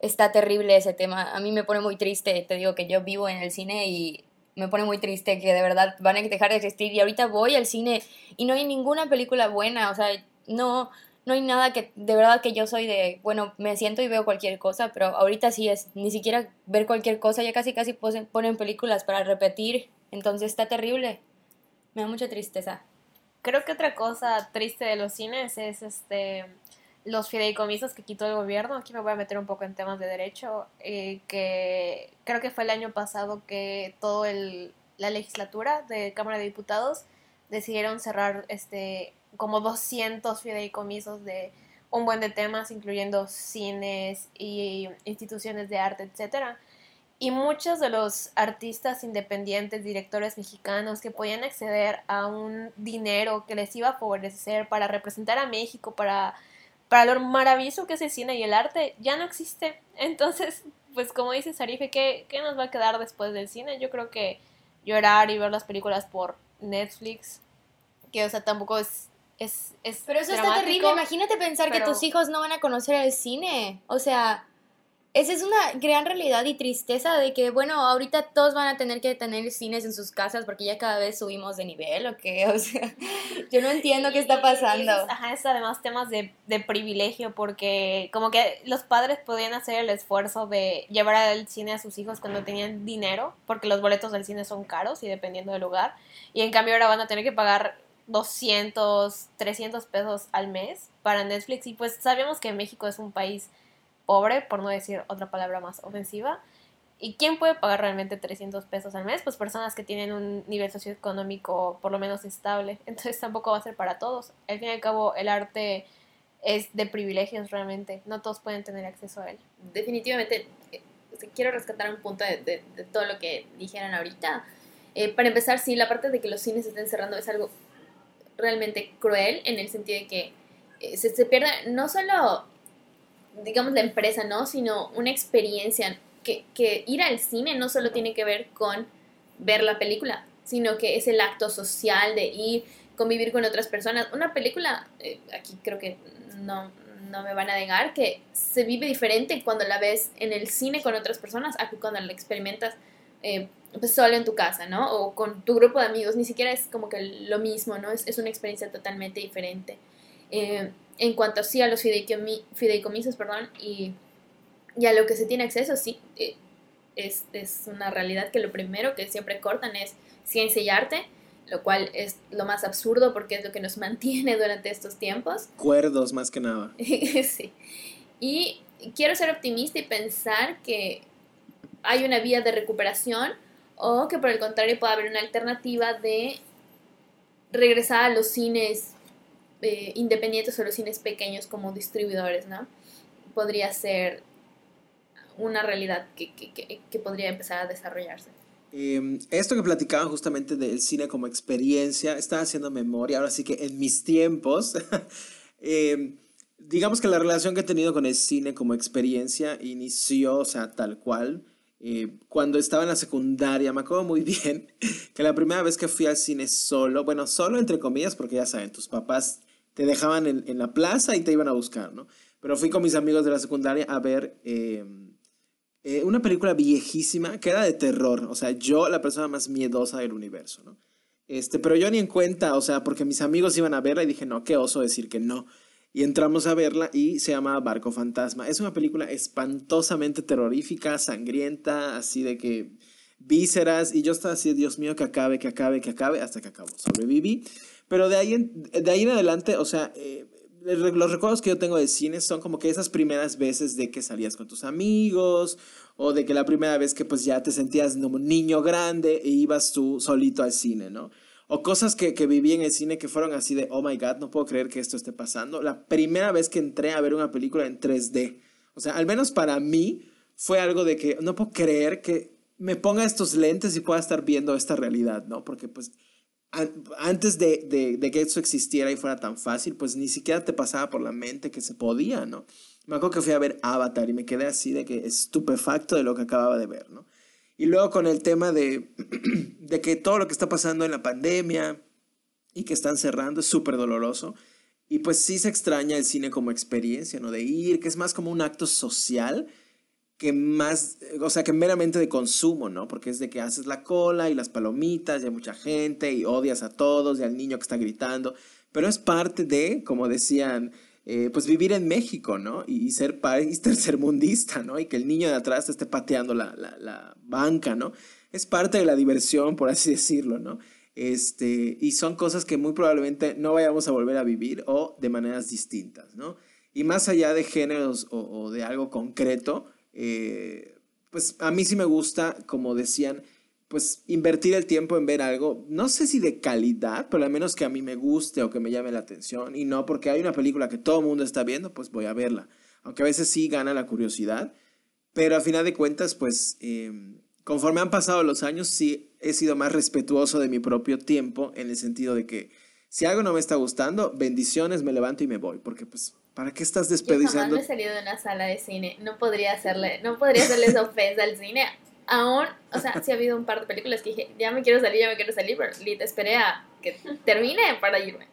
está terrible ese tema. A mí me pone muy triste, te digo que yo vivo en el cine y me pone muy triste que de verdad van a dejar de existir. Y ahorita voy al cine y no hay ninguna película buena, o sea, no, no hay nada que, de verdad que yo soy de, bueno, me siento y veo cualquier cosa, pero ahorita sí es, ni siquiera ver cualquier cosa, ya casi casi posen- ponen películas para repetir, entonces está terrible. Me da mucha tristeza. Creo que otra cosa triste de los cines es este los fideicomisos que quitó el gobierno. Aquí me voy a meter un poco en temas de derecho, eh, que creo que fue el año pasado que todo el la legislatura de Cámara de Diputados decidieron cerrar este como 200 fideicomisos de un buen de temas, incluyendo cines y instituciones de arte, etcétera. Y muchos de los artistas independientes, directores mexicanos que podían acceder a un dinero que les iba a favorecer para representar a México, para, para lo maravilloso que es el cine y el arte, ya no existe. Entonces, pues como dice Sarife, ¿qué, ¿qué nos va a quedar después del cine? Yo creo que llorar y ver las películas por Netflix, que o sea, tampoco es... es, es Pero eso está terrible. Imagínate pensar que tus hijos no van a conocer el cine. O sea, esa es una gran realidad y tristeza de que, bueno, ahorita todos van a tener que tener cines en sus casas porque ya cada vez subimos de nivel o qué. O sea, yo no entiendo qué está pasando. es- ajá, es además temas de, de privilegio porque como que los padres podían hacer el esfuerzo de llevar al cine a sus hijos cuando tenían dinero, porque los boletos del cine son caros y dependiendo del lugar, y en cambio ahora van a tener que pagar 200, 300 pesos al mes para Netflix y pues sabemos que México es un país pobre, por no decir otra palabra más ofensiva. ¿Y quién puede pagar realmente 300 pesos al mes? Pues personas que tienen un nivel socioeconómico por lo menos estable. Entonces tampoco va a ser para todos. Al fin y al cabo, el arte es de privilegios realmente. No todos pueden tener acceso a él. Definitivamente, eh, quiero rescatar un punto de, de- de todo lo que dijeron ahorita. Eh, para empezar, sí, la parte de que los cines estén cerrando es algo realmente cruel en el sentido de que eh, se, se pierde no solo, digamos, la empresa, ¿no? Sino una experiencia. Que, que ir al cine no solo tiene que ver con ver la película, sino que es el acto social de ir, convivir con otras personas. Una película, eh, aquí creo que no, no me van a negar, que se vive diferente cuando la ves en el cine con otras personas a cuando la experimentas eh, pues solo en tu casa, ¿no? O con tu grupo de amigos, ni siquiera es como que lo mismo, ¿no? Es, es una experiencia totalmente diferente. Eh, en cuanto sí a los fideicomi- fideicomisos, perdón, y, y a lo que se tiene acceso, sí, eh, es, es una realidad que lo primero que siempre cortan es ciencia y arte, lo cual es lo más absurdo porque es lo que nos mantiene durante estos tiempos. Cuerdos más que nada. sí. Y quiero ser optimista y pensar que hay una vía de recuperación o que por el contrario puede haber una alternativa de regresar a los cines eh, independientes o los cines pequeños como distribuidores, ¿no? Podría ser una realidad que, que, que, podría empezar a desarrollarse. Eh, esto que platicaban justamente del cine como experiencia, estaba haciendo memoria, ahora sí que en mis tiempos, eh, digamos que la relación que he tenido con el cine como experiencia inició, o sea, tal cual, eh, cuando estaba en la secundaria, me acuerdo muy bien que la primera vez que fui al cine solo, bueno, solo entre comillas, porque ya saben, tus papás te dejaban en, en la plaza y te iban a buscar, ¿no? Pero fui con mis amigos de la secundaria a ver... Eh, eh, una película viejísima que era de terror. O sea, yo la persona más miedosa del universo, ¿no? Este, pero yo ni en cuenta, o sea, porque mis amigos iban a verla y dije, no, qué oso decir que no. Y entramos a verla y se llama Barco Fantasma. Es una película espantosamente terrorífica, sangrienta, así de que vísceras. Y yo estaba así, Dios mío, que acabe, que acabe, que acabe, hasta que acabó. Sobreviví. Pero de ahí en, de ahí en adelante, o sea, eh, los recuerdos que yo tengo de cine son como que esas primeras veces de que salías con tus amigos o de que la primera vez que pues ya te sentías como niño grande e ibas tú solito al cine, ¿no? O cosas que, que viví en el cine que fueron así de, oh my god, no puedo creer que esto esté pasando. La primera vez que entré a ver una película en 3D. O sea, al menos para mí fue algo de que no puedo creer que me ponga estos lentes y pueda estar viendo esta realidad, ¿no? Porque pues antes de, de, que eso existiera y fuera tan fácil, pues ni siquiera te pasaba por la mente que se podía, ¿no? Me acuerdo que fui a ver Avatar y me quedé así de que estupefacto de lo que acababa de ver, ¿no? Y luego con el tema de, de que todo lo que está pasando en la pandemia y que están cerrando es súper doloroso. Y pues sí se extraña el cine como experiencia, ¿no? De ir, que es más como un acto social que más, o sea, que meramente de consumo, ¿no? Porque es de que haces la cola y las palomitas y hay mucha gente y odias a todos y al niño que está gritando, pero es parte de, como decían, eh, pues vivir en México, ¿no? Y, ser país tercermundista, ¿no? Y que el niño de atrás esté pateando la, la, banca, ¿no? Es parte de la diversión, por así decirlo, ¿no? Este, y son cosas que muy probablemente no vayamos a volver a vivir o de maneras distintas, ¿no? Y más allá de géneros o, o de algo concreto, eh, pues a mí sí me gusta, como decían, pues invertir el tiempo en ver algo, no sé si de calidad, pero al menos que a mí me guste o que me llame la atención, y no porque hay una película que todo el mundo está viendo, pues voy a verla. Aunque a veces sí gana la curiosidad, pero a final de cuentas, pues eh, conforme han pasado los años, sí he sido más respetuoso de mi propio tiempo, en el sentido de que si algo no me está gustando, bendiciones, me levanto y me voy, porque pues ¿Para qué estás desperdiciando? Yo jamás me he salido de una sala de cine. No podría hacerle, no podría hacerle esa ofensa al cine. Aún, o sea, sí ha habido un par de películas que dije, ya me quiero salir, ya me quiero salir, pero te esperé a que termine para irme.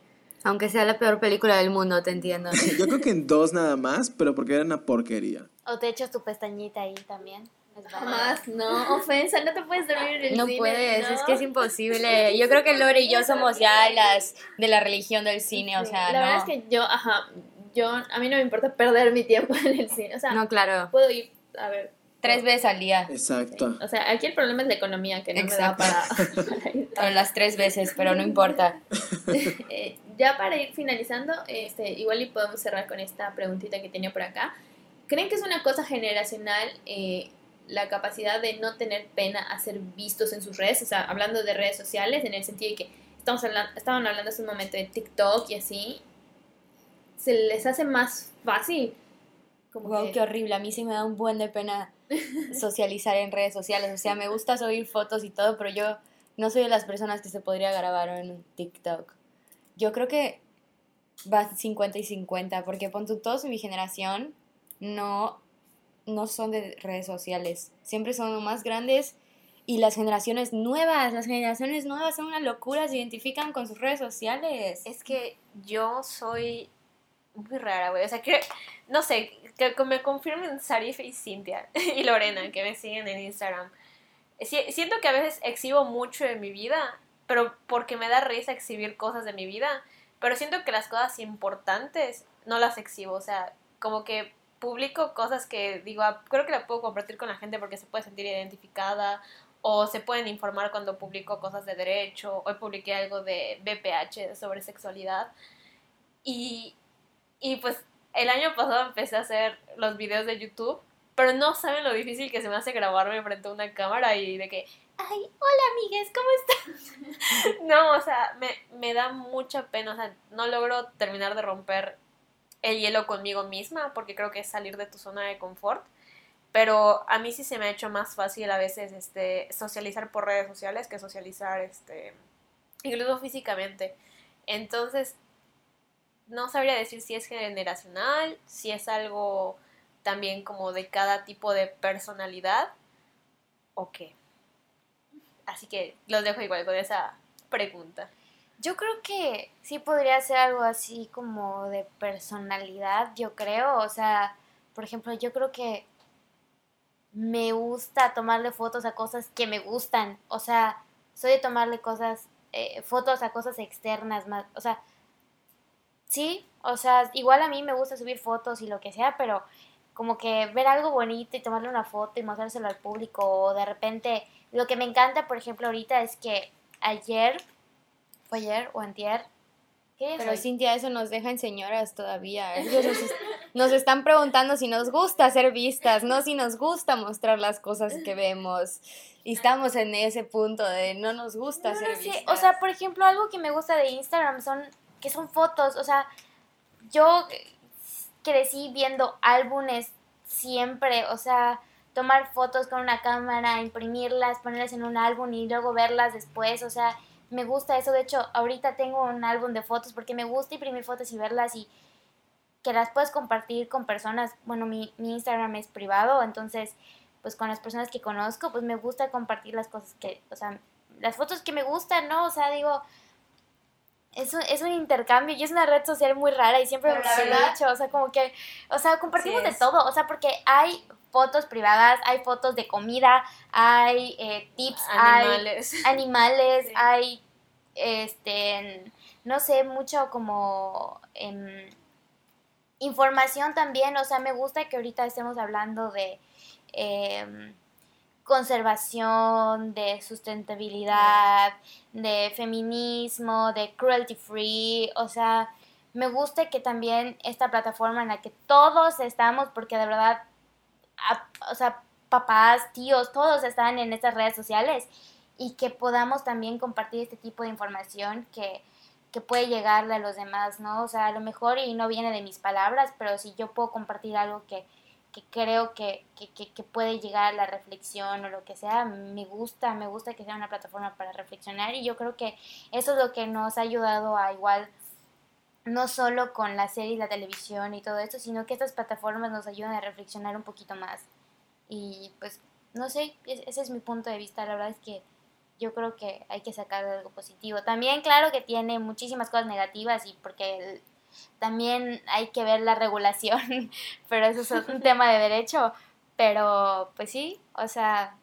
Aunque sea la peor película del mundo, te entiendo. Yo creo que en dos nada más, pero porque era una porquería. O te echas tu pestañita ahí también. Jamás, no, ofensa, no te puedes dormir en el no cine. Puedes, no es que es imposible. Yo creo que Lore y yo somos ya las de la religión del cine, o sea, La no. verdad es que yo, ajá, yo, a mí no me importa perder mi tiempo en el cine. O sea, No, claro. puedo ir a ver Tres veces al día. Exacto. O sea, aquí el problema es la economía, que no me da Exacto. para, para ir O las tres veces, pero no importa. Eh, ya para ir finalizando, este, igual y podemos cerrar con esta preguntita que tenía por acá. ¿Creen que es una cosa generacional eh, la capacidad de no tener pena a ser vistos en sus redes? O sea, hablando de redes sociales, en el sentido de que estamos hablando, estaban hablando hace un momento de TikTok y así, se les hace más fácil. Como Wow, que- qué horrible. A mí sí me da un buen de pena socializar en redes sociales. O sea, me gusta subir fotos y todo, pero yo no soy de las personas que se podría grabar en TikTok. Yo creo que va 50 y 50, porque pon tú, todos mi generación no, no son de redes sociales. Siempre son más grandes y las generaciones nuevas, las generaciones nuevas son una locura, se identifican con sus redes sociales. Es que yo soy muy rara, güey. O sea, que, no sé, que, me confirmen Sarif y Cintia y Lorena, que me siguen en Instagram. Si- siento que a veces exhibo mucho de mi vida, pero porque me da risa exhibir cosas de mi vida. Pero siento que las cosas importantes no las exhibo. O sea, como que publico cosas que digo, ah, creo que la puedo compartir con la gente porque se puede sentir identificada o se pueden informar cuando publico cosas de derecho. Hoy publiqué algo de BPH sobre sexualidad. Y, y pues el año pasado empecé a hacer los videos de YouTube, pero no saben lo difícil que se me hace grabarme frente a una cámara y de que, ay, hola amigues, ¿cómo estás? no, o sea, me, me da mucha pena, o sea, no logro terminar de romper el hielo conmigo misma, porque creo que es salir de tu zona de confort. Pero a mí sí se me ha hecho más fácil a veces este, socializar por redes sociales que socializar este, incluso físicamente. Entonces, no sabría decir si es generacional, si es algo también como de cada tipo de personalidad o qué. Así que los dejo igual con esa pregunta. Yo creo que sí podría ser algo así como de personalidad, yo creo. O sea, por ejemplo, yo creo que me gusta tomarle fotos a cosas que me gustan. O sea, soy de tomarle cosas, eh, fotos a cosas externas más. O sea, sí, o sea, igual a mí me gusta subir fotos y lo que sea, pero como que ver algo bonito y tomarle una foto y mostrárselo al público o de repente lo que me encanta por ejemplo ahorita es que ayer fue ayer o antier ¿qué Pero fue? Cintia, eso nos deja en señoras todavía. Ellos nos, es- nos están preguntando si nos gusta ser vistas, no si nos gusta mostrar las cosas que vemos. Y estamos en ese punto de no nos gusta No, ser no sé, vistas. o sea por ejemplo algo que me gusta de Instagram son que son fotos o sea yo crecí viendo álbumes siempre o sea tomar fotos con una cámara imprimirlas ponerlas en un álbum y luego verlas después o sea me gusta eso de hecho ahorita tengo un álbum de fotos porque me gusta imprimir fotos y verlas y que las puedes compartir con personas bueno mi, mi Instagram es privado entonces pues con las personas que conozco pues me gusta compartir las cosas que o sea las fotos que me gustan, ¿no? O sea, digo, es un, es un intercambio y es una red social muy rara y siempre lo he dicho, o sea, como que, o sea, compartimos Sí de todo, o sea, porque hay fotos privadas, hay fotos de comida, hay eh, tips, Animales. hay animales, Sí. hay, este, no sé, mucho como em, información también, o sea, me gusta que ahorita estemos hablando de... em, conservación, de sustentabilidad, de feminismo, de cruelty free, o sea, me gusta que también esta plataforma en la que todos estamos, porque de verdad, o sea, papás, tíos, todos están en estas redes sociales y que podamos también compartir este tipo de información que, que puede llegarle a los demás, ¿no? O sea, a lo mejor y no viene de mis palabras, pero si yo puedo compartir algo que, que creo que, que, que- puede llegar a la reflexión o lo que sea, me gusta, me gusta que sea una plataforma para reflexionar y yo creo que eso es lo que nos ha ayudado a igual, no solo con la serie y la televisión y todo esto, sino que estas plataformas nos ayudan a reflexionar un poquito más. Y pues, no sé, es- ese es mi punto de vista, la verdad es que yo creo que hay que sacar algo positivo. También, claro que tiene muchísimas cosas negativas y porque el- también hay que ver la regulación, pero eso es un tema de derecho. Pero, pues sí, o sea,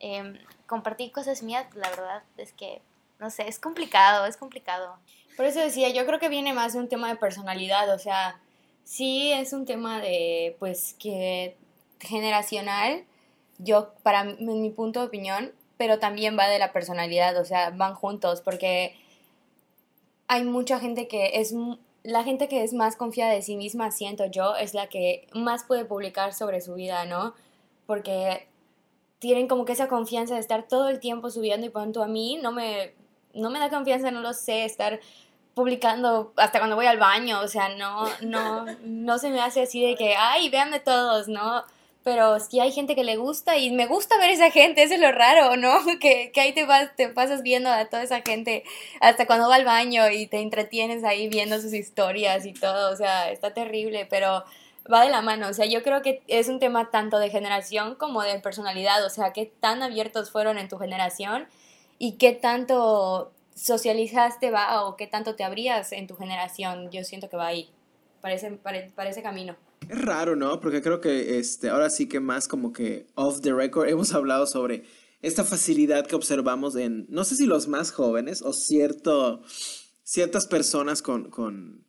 em, compartir cosas mías, la verdad es que, no sé, es complicado, es complicado. Por eso decía, yo creo que viene más de un tema de personalidad, o sea, sí es un tema de, pues, que generacional, yo, para mi punto de opinión, pero también va de la personalidad, o sea, van juntos, porque hay mucha gente que es, la gente que es más confiada de sí misma, siento yo, es la que más puede publicar sobre su vida, ¿no? Porque tienen como que esa confianza de estar todo el tiempo subiendo y pronto a mí no me, no me da confianza, no lo sé, estar publicando hasta cuando voy al baño, o sea, no, no, no se me hace así de que, ay, véanme todos, ¿no? Pero sí hay gente que le gusta y me gusta ver esa gente, es lo raro, ¿no? Que, que ahí te, vas, te pasas viendo a toda esa gente hasta cuando va al baño y te entretienes ahí viendo sus historias y todo, o sea, está terrible, pero va de la mano, o sea, yo creo que es un tema tanto de generación como de personalidad, o sea, qué tan abiertos fueron en tu generación y qué tanto socializaste va o qué tanto te abrías en tu generación, yo siento que va ahí, parece, parece camino. Es raro, ¿no? Porque creo que este, ahora sí que más como que off the record hemos hablado sobre esta facilidad que observamos en, no sé si los más jóvenes o cierto, ciertas personas con, con,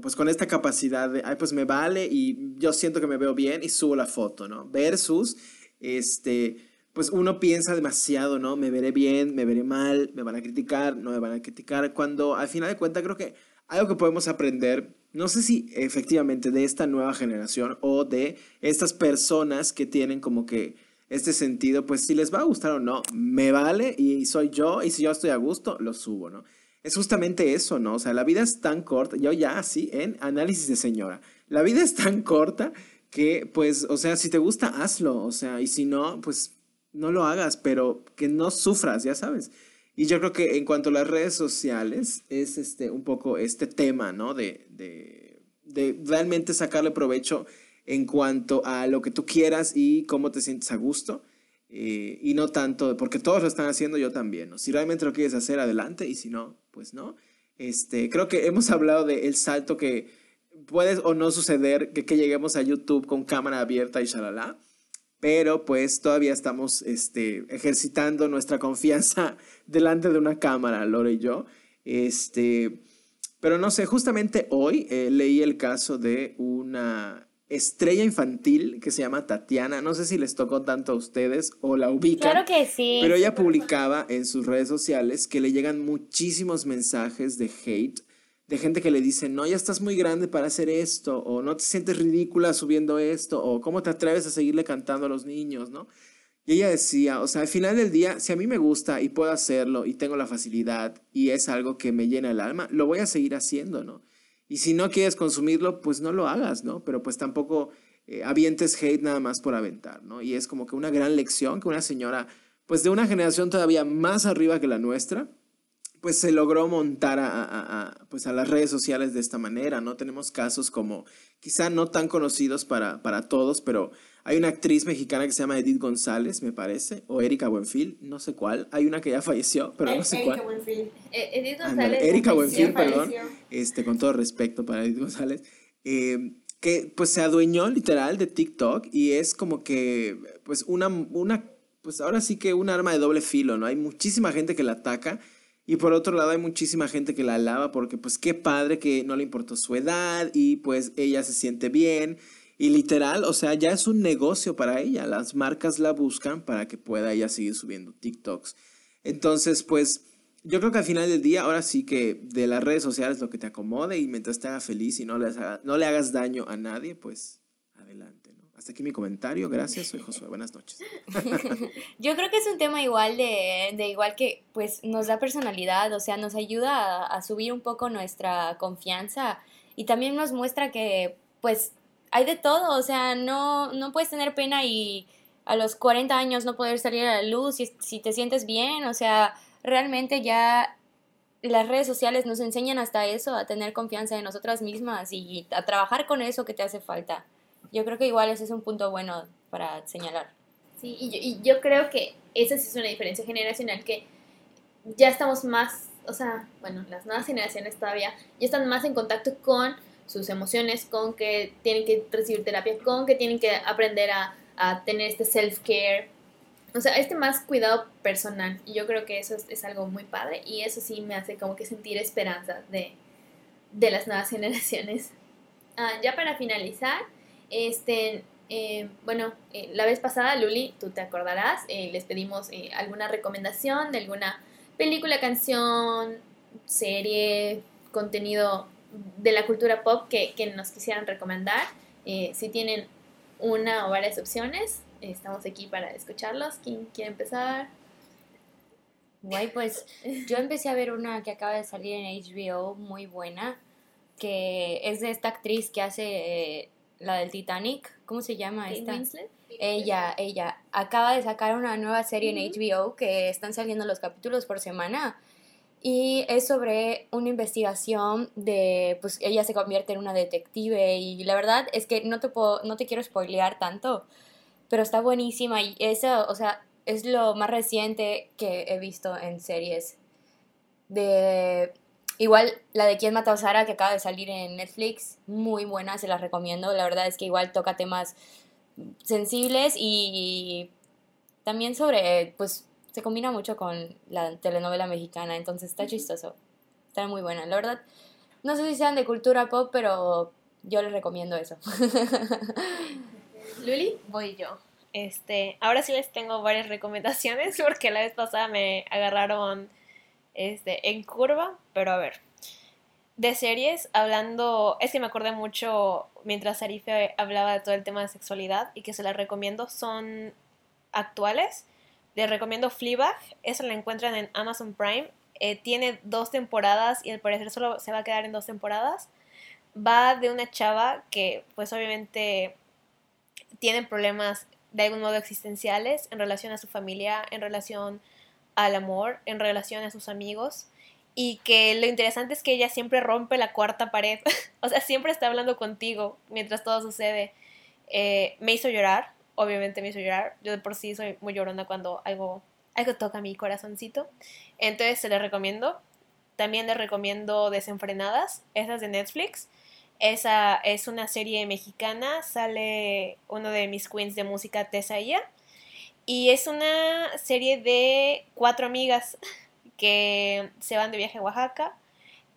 pues con esta capacidad de, ay, pues me vale y yo siento que me veo bien y subo la foto, ¿no? Versus, este, pues uno piensa demasiado, ¿no? Me veré bien, me veré mal, me van a criticar, no me van a criticar, cuando al final de cuentas creo que algo que podemos aprender, no sé si efectivamente de esta nueva generación o de estas personas que tienen como que este sentido, pues si les va a gustar o no, me vale y soy yo y si yo estoy a gusto, lo subo, ¿no? Es justamente eso, ¿no? O sea, la vida es tan corta, yo ya así en análisis de señora, la vida es tan corta que pues, o sea, si te gusta, hazlo, o sea, y si no, pues no lo hagas, pero que no sufras, ya sabes. Y yo creo que en cuanto a las redes sociales, es este, un poco este tema, ¿no? De, de, de realmente sacarle provecho en cuanto a lo que tú quieras y cómo te sientes a gusto. Eh, y no tanto, porque todos lo están haciendo, yo también, ¿no? Si realmente lo quieres hacer, adelante, y si no, pues no. Este, creo que hemos hablado del el salto que puede o no suceder, que, que lleguemos a YouTube con cámara abierta y shalala pero pues todavía estamos este, ejercitando nuestra confianza delante de una cámara, Lore y yo. Este, pero no sé, justamente hoy eh, leí el caso de una estrella infantil que se llama Tatiana. No sé si les tocó tanto a ustedes o la ubican. Claro que sí. Pero ella publicaba en sus redes sociales que le llegan muchísimos mensajes de hate de gente que le dice, no, ya estás muy grande para hacer esto, o no te sientes ridícula subiendo esto, o cómo te atreves a seguirle cantando a los niños, ¿no? Y ella decía, o sea, al final del día, si a mí me gusta y puedo hacerlo y tengo la facilidad y es algo que me llena el alma, lo voy a seguir haciendo, ¿no? Y si no quieres consumirlo, pues no lo hagas, ¿no? Pero pues tampoco eh, avientes hate nada más por aventar, ¿no? Y es como que una gran lección que una señora, pues de una generación todavía más arriba que la nuestra, pues se logró montar a, pues a las redes sociales de esta manera, ¿no? Tenemos casos como, quizá no tan conocidos para, para todos, pero hay una actriz mexicana que se llama Edith González, me parece, o Erika Buenfil, no sé cuál. Hay una que ya falleció, pero no sé Erika cuál. Buenfil. Eh, Edith González. Erika Buenfil, perdón. Este, con todo respeto para Edith González. Eh, que pues se adueñó literal de TikTok y es como que pues una, una, pues ahora sí que un arma de doble filo, ¿no? Hay muchísima gente que la ataca y por otro lado hay muchísima gente que la alaba porque pues qué padre que no le importó su edad y pues ella se siente bien. Y literal, o sea, ya es un negocio para ella. Las marcas la buscan para que pueda ella seguir subiendo TikToks. Entonces, pues yo creo que al final del día, ahora sí que de las redes sociales lo que te acomode y mientras te haga feliz y no le, no le hagas daño a nadie, pues. Hasta aquí mi comentario, gracias, soy Josué, buenas noches. Yo creo que es un tema igual de, de, igual que pues nos da personalidad, o sea, nos ayuda a, subir un poco nuestra confianza y también nos muestra que pues hay de todo, o sea, no, no puedes tener pena y a los 40 años no poder salir a la luz si, si te sientes bien, o sea, realmente ya las redes sociales nos enseñan hasta eso, a tener confianza en nosotras mismas y a trabajar con eso que te hace falta yo creo que igual ese es un punto bueno para señalar. Sí, y yo, y yo creo que esa sí es una diferencia generacional que ya estamos más, o sea, bueno, las nuevas generaciones todavía ya están más en contacto con sus emociones, con que tienen que recibir terapia, con que tienen que aprender a, a tener este self-care, o sea, este más cuidado personal. Y yo creo que eso es, es, algo muy padre y eso sí me hace como que sentir esperanza de, de las nuevas generaciones. Ah, ya para finalizar, este, Eh, bueno, eh, la vez pasada, Luli, tú te acordarás, eh, les pedimos alguna recomendación de alguna película, canción, serie, contenido de la cultura pop que, que nos quisieran recomendar. si tienen una o varias opciones, estamos aquí para escucharlos. ¿Quién quiere empezar? Guay, pues yo empecé a ver una que acaba de salir en HBO muy buena, que es de esta actriz que hace la del Titanic, ¿cómo se llama esta? Winslet? Ella, ella acaba de sacar una nueva serie en HBO que están saliendo los capítulos por semana y es sobre una investigación de, pues ella se convierte en una detective y la verdad es que no te puedo, no te quiero spoilear tanto, pero está buenísima y eso, o sea, es lo más reciente que he visto en series de Igual la de Quién mató a Sara que acaba de salir en Netflix, muy buena, se la recomiendo. La verdad es que igual toca temas sensibles y también sobre, pues se combina mucho con la telenovela mexicana, entonces está chistoso. Está muy buena, la verdad. No sé si sean de cultura pop, pero yo les recomiendo eso. Luli, voy yo. Este, ahora sí les tengo varias recomendaciones porque la vez pasada me agarraron este, en curva, pero a ver. De series, hablando, es que me acordé mucho mientras Arife hablaba de todo el tema de sexualidad y que se las recomiendo, son actuales. Les recomiendo Fleabag, esa la encuentran en Amazon Prime. Eh, tiene dos temporadas y al parecer solo se va a quedar en dos temporadas. Va de una chava que pues obviamente tiene problemas de algún modo existenciales en relación a su familia, en relación al amor en relación a sus amigos y que lo interesante es que ella siempre rompe la cuarta pared, o sea, siempre está hablando contigo mientras todo sucede. Eh, me hizo llorar, obviamente me hizo llorar, yo de por sí soy muy llorona cuando algo, algo toca mi corazoncito, entonces se le recomiendo. También le recomiendo Desenfrenadas, esa es de Netflix. Esa es una serie mexicana, sale uno de mis queens de música, Tessaía y es una serie de cuatro amigas que se van de viaje a Oaxaca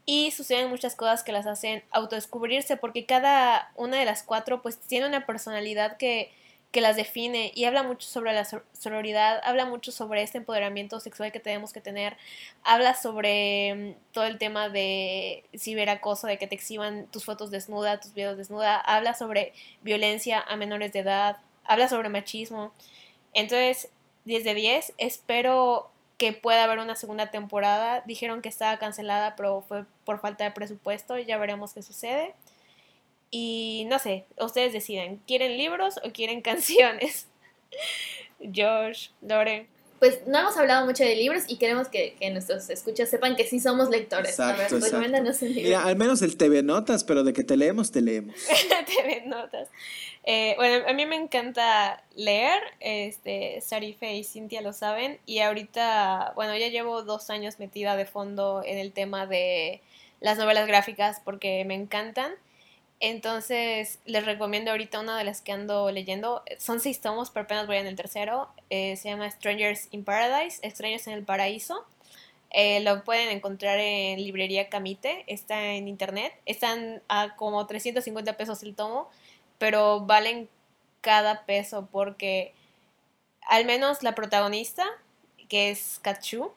y suceden muchas cosas que las hacen autodescubrirse porque cada una de las cuatro pues tiene una personalidad que, que las define y habla mucho sobre la sororidad, habla mucho sobre este empoderamiento sexual que tenemos que tener, habla sobre todo el tema de ciberacoso, de que te exhiban tus fotos desnuda, tus videos desnuda, habla sobre violencia a menores de edad, habla sobre machismo. Entonces, 10 de 10, espero que pueda haber una segunda temporada. Dijeron que estaba cancelada, pero fue por falta de presupuesto. Ya veremos qué sucede. Y no sé, ustedes deciden, ¿quieren libros o quieren canciones? Josh, Lore. Pues no hemos hablado mucho de libros y queremos que, nuestros escuchas sepan que sí somos lectores. a ver, recomiéndanos un libro. Mira, al menos el TV Notas, pero de que te leemos, te leemos. TV Notas. Eh, bueno, a mí me encanta leer, este, Sarife y Cintia lo saben, y ahorita, bueno, ya llevo dos años metida de fondo en el tema de las novelas gráficas porque me encantan. Entonces, les recomiendo ahorita una de las que ando leyendo. Son seis tomos, pero apenas voy en el tercero. Eh, se llama Strangers in Paradise, Extraños en el Paraíso. Eh, lo pueden encontrar en librería Camite, está en internet. Están a como 350 pesos el tomo pero valen cada peso porque al menos la protagonista, que es Kachu,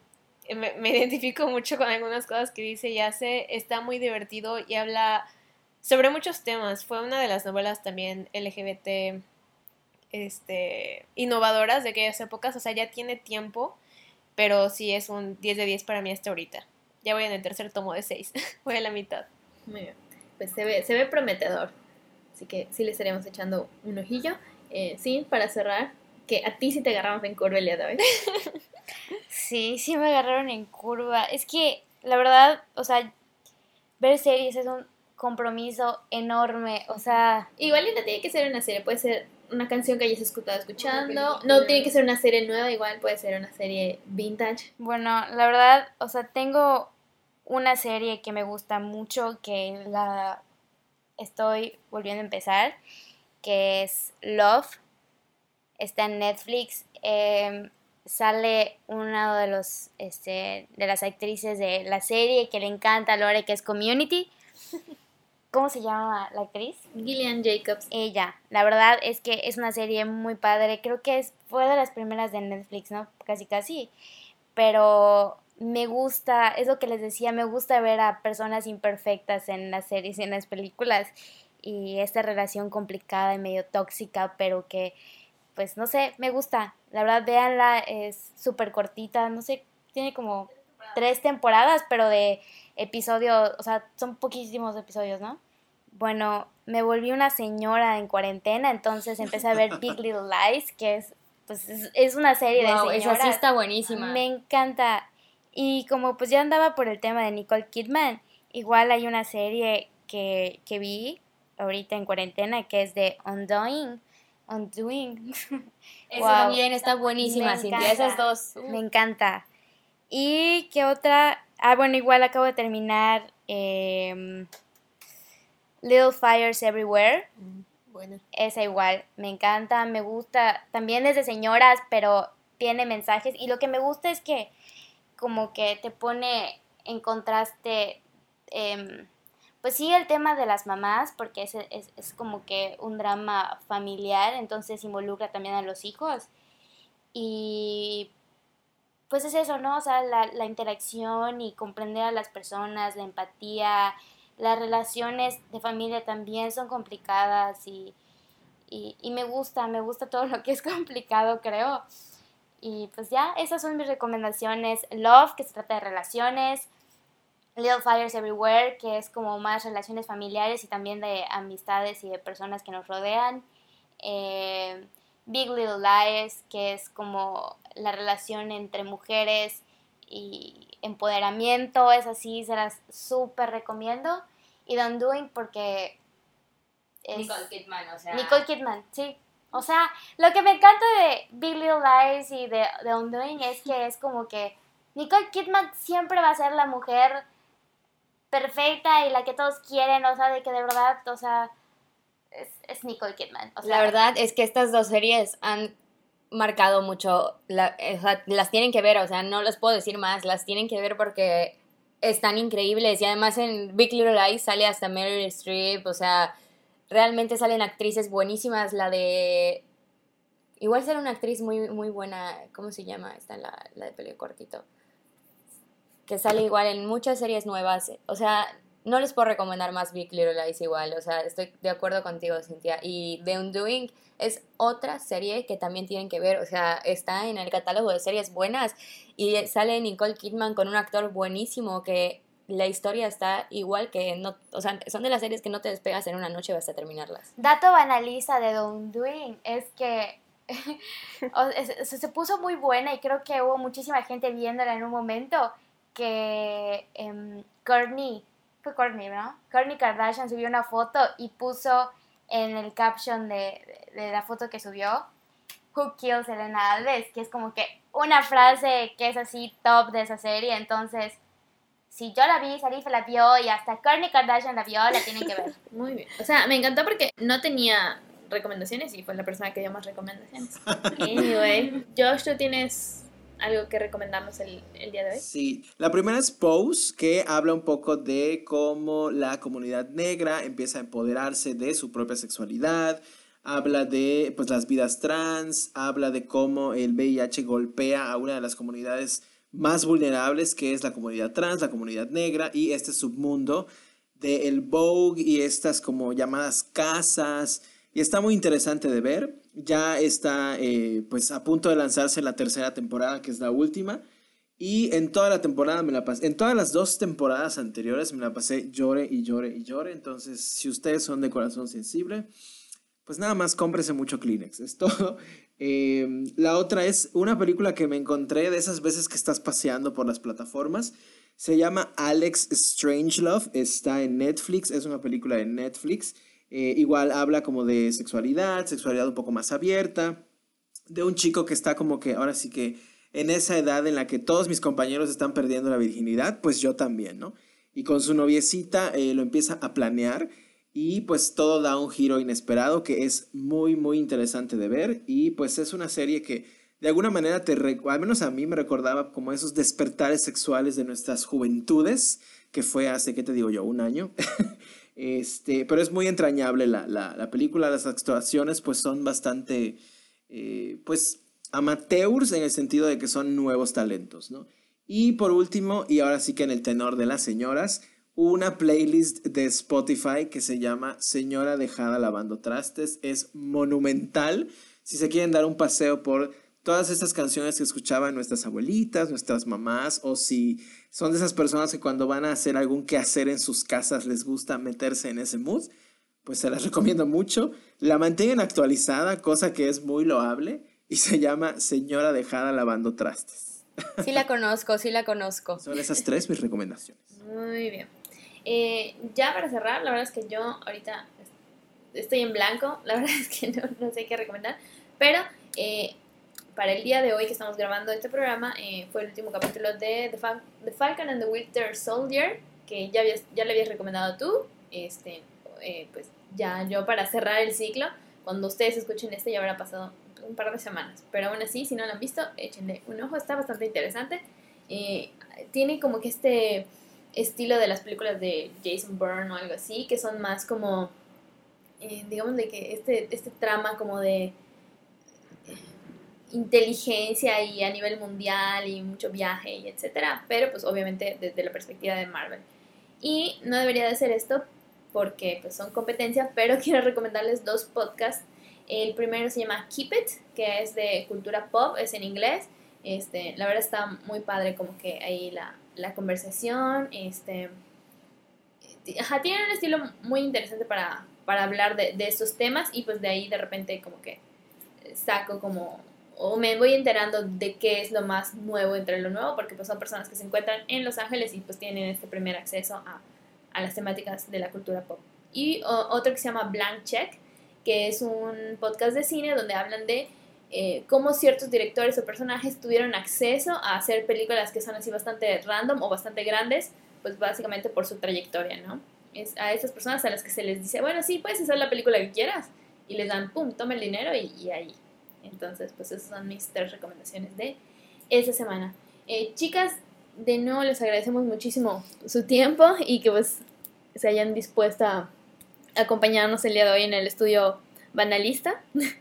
eh, me, identifico mucho con algunas cosas que dice y hace, está muy divertido y habla sobre muchos temas. Fue una de las novelas también LGBT este, innovadoras de aquellas épocas, o sea, ya tiene tiempo, pero sí es un 10 de 10 para mí hasta ahorita. Ya voy en el tercer tomo de 6, voy a la mitad. Muy bien. Pues se ve, se ve prometedor. Así que sí le estaremos echando un ojillo. Eh, sí, para cerrar, que a ti sí te agarramos en curva el día de hoy. sí, sí me agarraron en curva. Es que, la verdad, o sea, ver series es un compromiso enorme. O sea. Igual no tiene que ser una serie, puede ser una canción que hayas escuchado escuchando. No tiene que ser una serie nueva, igual puede ser una serie vintage. Bueno, la verdad, o sea, tengo una serie que me gusta mucho, que la estoy volviendo a empezar, que es Love. Está en Netflix. Em, sale una de los este, de las actrices de la serie que le encanta a Lore, que es Community. ¿Cómo se llama la actriz? Gillian Jacobs. Ella. La verdad es que es una serie muy padre. Creo que es, fue de las primeras de Netflix, ¿no? Casi, casi. Pero me gusta, es lo que les decía, me gusta ver a personas imperfectas en las series y en las películas. Y esta relación complicada y medio tóxica, pero que, pues no sé, me gusta. La verdad, véanla, es súper cortita, no sé, tiene como tres temporadas, pero de episodios, o sea, son poquísimos episodios, ¿no? Bueno, me volví una señora en cuarentena, entonces empecé a ver Big Little Lies, que es, pues, es, una serie Wow, de esa señoras. sí está buenísima. Me encanta. Y como pues ya andaba por el tema de Nicole Kidman, igual hay una serie que, que vi ahorita en cuarentena que es de Undoing. Undoing. Esa Wow. también está buenísima, Cintia. Esas dos. uh, Me encanta. ¿Y qué otra? Ah, bueno, igual acabo de terminar em, Little Fires Everywhere. Bueno. Esa igual, me encanta, me gusta. También es de señoras, pero tiene mensajes. Y lo que me gusta es que como que te pone en contraste, em, pues sí, el tema de las mamás, porque es, es, como que un drama familiar, entonces involucra también a los hijos. Y pues es eso, ¿no? O sea, la, la interacción y comprender a las personas, la empatía, las relaciones de familia también son complicadas y, y me gusta, me gusta todo lo que es complicado, creo. Y pues ya, esas son mis recomendaciones. Love, que se trata de relaciones. Little Fires Everywhere, que es como más relaciones familiares y también de amistades y de personas que nos rodean. Eh, Big Little Lies, que es como la relación entre mujeres y empoderamiento, es así, se las súper recomiendo. Y The Undoing porque es Nicole Kidman, o sea. Nicole Kidman, sí. O sea, lo que me encanta de Big Little Lies y de, de Undoing es que es como que Nicole Kidman siempre va a ser la mujer perfecta y la que todos quieren, o sea, de que de verdad, o sea, es, es Nicole Kidman. O sea, La verdad es que estas dos series han marcado mucho, la- o sea, las tienen que ver, o sea, no les puedo decir más, las tienen que ver porque están increíbles y además en Big Little Lies sale hasta Meryl Streep, o sea, realmente salen actrices buenísimas, la de... Igual sale una actriz muy, muy buena, ¿cómo se llama? Esta, la, la de pelo cortito. Que sale igual en muchas series nuevas. O sea, no les puedo recomendar más Big Little Lies igual. O sea, estoy de acuerdo contigo, Cintia. Y The Undoing es otra serie que también tienen que ver. O sea, está en el catálogo de series buenas. Y sale Nicole Kidman con un actor buenísimo que la historia está igual que no, o sea, son de las series que no te despegas en una noche hasta terminarlas. Dato banaliza de The Undoing es que se, puso muy buena y creo que hubo muchísima gente viéndola en un momento que em, Kourtney, fue Kourtney, ¿no? Kourtney Kardashian subió una foto y puso en el caption de, de la foto que subió Who Kills Elena Alves, que es como que una frase que es así top de esa serie, entonces si yo la vi, Sarifa la vio y hasta Kourtney Kardashian la vio, la tienen que ver. Muy bien. O sea, me encantó porque no tenía recomendaciones y fue la persona que dio más recomendaciones. Anyway, Josh, ¿tú tienes algo que recomendarnos el, el día de hoy? Sí, la primera es Pose, que habla un poco de cómo la comunidad negra empieza a empoderarse de su propia sexualidad, habla de pues, las vidas trans, habla de cómo el VIH golpea a una de las comunidades más vulnerables, que es la comunidad trans, la comunidad negra y este submundo del Vogue y estas como llamadas casas. Y está muy interesante de ver. Ya está eh, pues a punto de lanzarse la tercera temporada, que es la última. Y en toda la temporada me la pasé, en todas las dos temporadas anteriores me la pasé llore y llore y llore. Entonces, si ustedes son de corazón sensible, pues nada más cómprese mucho Kleenex, es todo. Eh, la otra es una película que me encontré de esas veces que estás paseando por las plataformas. Se llama Alex Strangelove, está en Netflix, es una película de Netflix. Eh, igual habla como de sexualidad, sexualidad un poco más abierta, de un chico que está como que ahora sí que en esa edad en la que todos mis compañeros están perdiendo la virginidad, pues yo también, ¿no? Y con su noviecita eh, lo empieza a planear y pues todo da un giro inesperado que es muy, muy interesante de ver y pues es una serie que de alguna manera te, al menos a mí me recordaba como esos despertares sexuales de nuestras juventudes, que fue hace, ¿qué te digo yo? Un año. Este, pero es muy entrañable la, la, la película, las actuaciones pues son bastante, eh, pues, amateurs en el sentido de que son nuevos talentos, ¿no? Y por último, y ahora sí que en el tenor de las señoras, una playlist de Spotify que se llama Señora Dejada Lavando Trastes. Es monumental. Si se quieren dar un paseo por todas estas canciones que escuchaban nuestras abuelitas, nuestras mamás, o si son de esas personas que cuando van a hacer algún quehacer en sus casas les gusta meterse en ese mood, pues se las recomiendo mucho. La mantienen actualizada, cosa que es muy loable, y se llama Señora Dejada Lavando Trastes. Sí la conozco, sí la conozco. Son esas tres mis recomendaciones. Muy bien. Eh, ya para cerrar, la verdad es que yo ahorita estoy en blanco, la verdad es que no, no sé qué recomendar, pero eh, para el día de hoy que estamos grabando este programa eh, fue el último capítulo de The, Fal the, Falcon and the Winter Soldier, que ya, habías, ya le habías recomendado tú, este, pues ya yo para cerrar el ciclo, cuando ustedes escuchen este ya habrá pasado un par de semanas, pero aún así, si no lo han visto, échenle un ojo, está bastante interesante. tiene como que este estilo de las películas de Jason Bourne o algo así, que son más como, eh, digamos, de que este, este trama como de eh, inteligencia y a nivel mundial y mucho viaje y etcétera, pero pues obviamente desde la perspectiva de Marvel. Y no debería de ser esto porque pues son competencias, pero quiero recomendarles dos podcasts. El primero se llama Keep It, que es de cultura pop, es en inglés. Este, la verdad está muy padre como que ahí la, la conversación, este, tienen un estilo muy interesante para, para hablar de, de, estos temas y pues de ahí de repente como que saco como, o me voy enterando de qué es lo más nuevo entre lo nuevo, porque pues son personas que se encuentran en Los Ángeles y pues tienen este primer acceso a, a las temáticas de la cultura pop. Y otro que se llama Blank Check, que es un podcast de cine donde hablan de eh, cómo ciertos directores o personajes tuvieron acceso a hacer películas que son así bastante random o bastante grandes, pues básicamente por su trayectoria, ¿no? Es a esas personas a las que se les dice, bueno, sí, puedes hacer la película que quieras, y les dan, pum, toma el dinero y, ahí. Entonces, pues esas son mis tres recomendaciones de esa semana. Eh, chicas, de nuevo les agradecemos muchísimo su tiempo y que pues se hayan dispuesto a acompañarnos el día de hoy en el estudio banalista.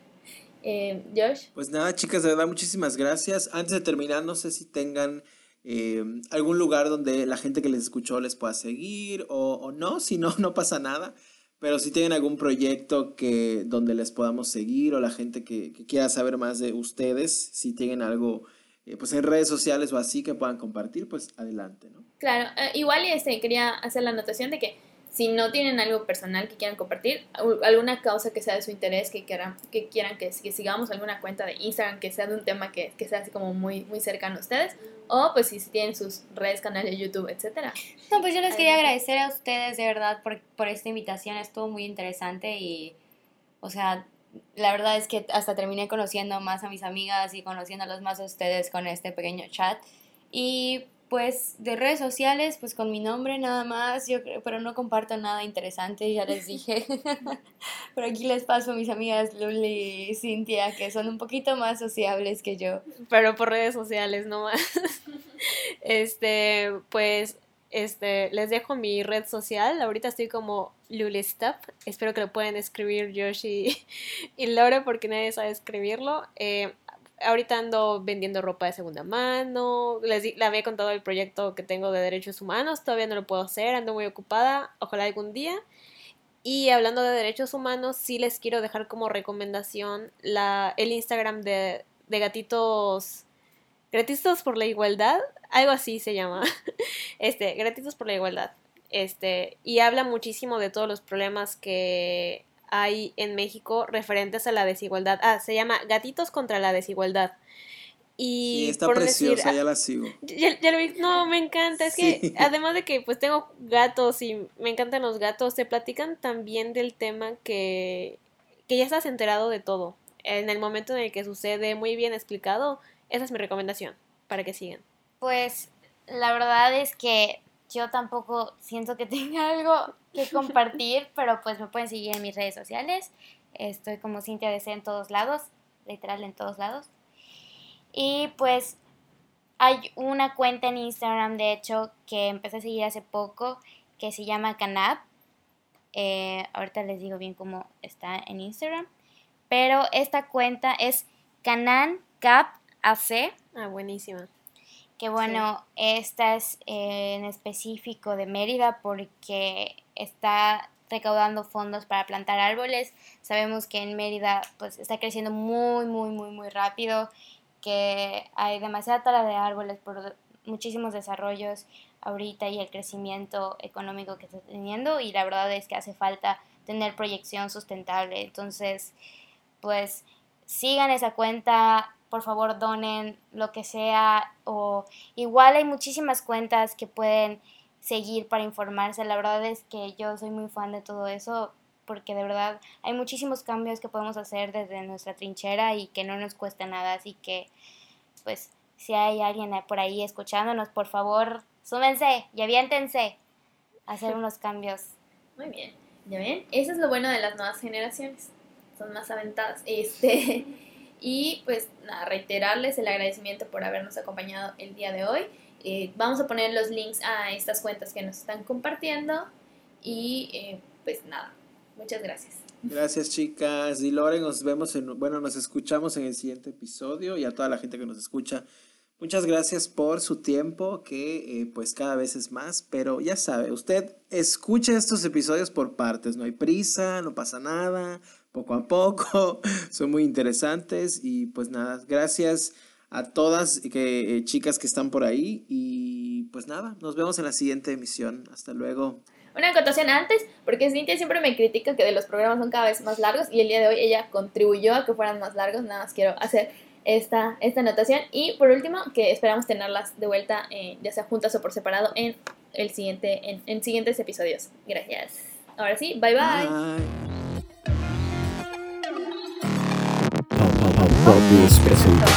Eh, Josh. Pues nada, chicas, de verdad, muchísimas gracias. Antes de terminar, no sé si tengan eh, algún lugar donde la gente que les escuchó les pueda seguir o, o, no, si no, no pasa nada. Pero si tienen algún proyecto que, donde les podamos seguir o la gente que, que quiera saber más de ustedes, si tienen algo eh, pues en redes sociales o así que puedan compartir, pues adelante, ¿no? Claro, eh, igual este, quería hacer la anotación de que si no tienen algo personal que quieran compartir, alguna causa que sea de su interés, que quieran que, quieran que, sigamos alguna cuenta de Instagram que sea de un tema que, que, sea así como muy, muy cercano a ustedes, o pues si tienen sus redes, canales de YouTube, etcétera. No, pues yo les quería agradecer a ustedes de verdad por, por esta invitación, estuvo muy interesante y, o sea, la verdad es que hasta terminé conociendo más a mis amigas y conociéndolos más a ustedes con este pequeño chat. Y pues de redes sociales, pues con mi nombre nada más, yo creo, pero no comparto nada interesante, ya les dije. pero aquí les paso a mis amigas Luli y Cintia, que son un poquito más sociables que yo. Pero por redes sociales nomás. este, pues, este, les dejo mi red social. Ahorita estoy como Lulistap. Espero que lo puedan escribir Josh y, y Lore porque nadie sabe escribirlo. Eh, ahorita ando vendiendo ropa de segunda mano. Les la había contado el proyecto que tengo de derechos humanos. Todavía no lo puedo hacer, ando muy ocupada. Ojalá algún día. Y hablando de derechos humanos, sí les quiero dejar como recomendación la, el Instagram de, de gatitos. Gratitos por la igualdad, algo así se llama. Este, Gratitos por la igualdad. Este, y habla muchísimo de todos los problemas que hay en México referentes a la desigualdad. Ah, se llama Gatitos contra la Desigualdad. Y sí, está preciosa, ya la sigo. Ya, lo vi, no, me encanta. Es que además de que pues tengo gatos y me encantan los gatos, se platican también del tema que, que ya estás enterado de todo. En el momento en el que sucede, muy bien explicado, esa es mi recomendación para que sigan. Pues la verdad es que yo tampoco siento que tenga algo que compartir, pero pues me pueden seguir en mis redes sociales. Estoy como Cintia DC en todos lados, literal en todos lados. Y pues hay una cuenta en Instagram, de hecho, que empecé a seguir hace poco, que se llama Canap. Eh, ahorita les digo bien cómo está en Instagram. Pero esta cuenta es Canan Cap AC. Ah, buenísima. Que bueno, esta es eh, en específico de Mérida porque está recaudando fondos para plantar árboles. Sabemos que en Mérida pues está creciendo muy, muy, muy, muy rápido, que hay demasiada tala de árboles por muchísimos desarrollos ahorita y el crecimiento económico que está teniendo y la verdad es que hace falta tener proyección sustentable. Entonces, pues sigan esa cuenta, por favor donen lo que sea o igual hay muchísimas cuentas que pueden seguir para informarse. La verdad es que yo soy muy fan de todo eso porque de verdad hay muchísimos cambios que podemos hacer desde nuestra trinchera y que no nos cuesta nada, así que pues si hay alguien por ahí escuchándonos, por favor, súmense y aviéntense a hacer unos cambios. Muy bien, ya ven, eso es lo bueno de las nuevas generaciones, son más aventadas. Este, y pues nada, reiterarles el agradecimiento por habernos acompañado el día de hoy. Eh, vamos a poner los links a estas cuentas que nos están compartiendo y eh, pues nada, muchas gracias. Gracias chicas y Lore, nos vemos en, bueno, nos escuchamos en el siguiente episodio y a toda la gente que nos escucha. Muchas gracias por su tiempo, que eh, pues cada vez es más, pero ya sabe, usted escucha estos episodios por partes, no hay prisa, no pasa nada, poco a poco, son muy interesantes y pues nada, gracias a todas que, eh, chicas que están por ahí y pues nada, nos vemos en la siguiente emisión, hasta luego. Una acotación antes, porque Cintia siempre me critica que de los programas son cada vez más largos y el día de hoy ella contribuyó a que fueran más largos, nada más quiero hacer esta, esta anotación. Y por último, que esperamos tenerlas de vuelta, eh, ya sea juntas o por separado, en, el siguiente, en, en siguientes episodios. Gracias. Ahora sí, bye bye. bye. Pop, pop,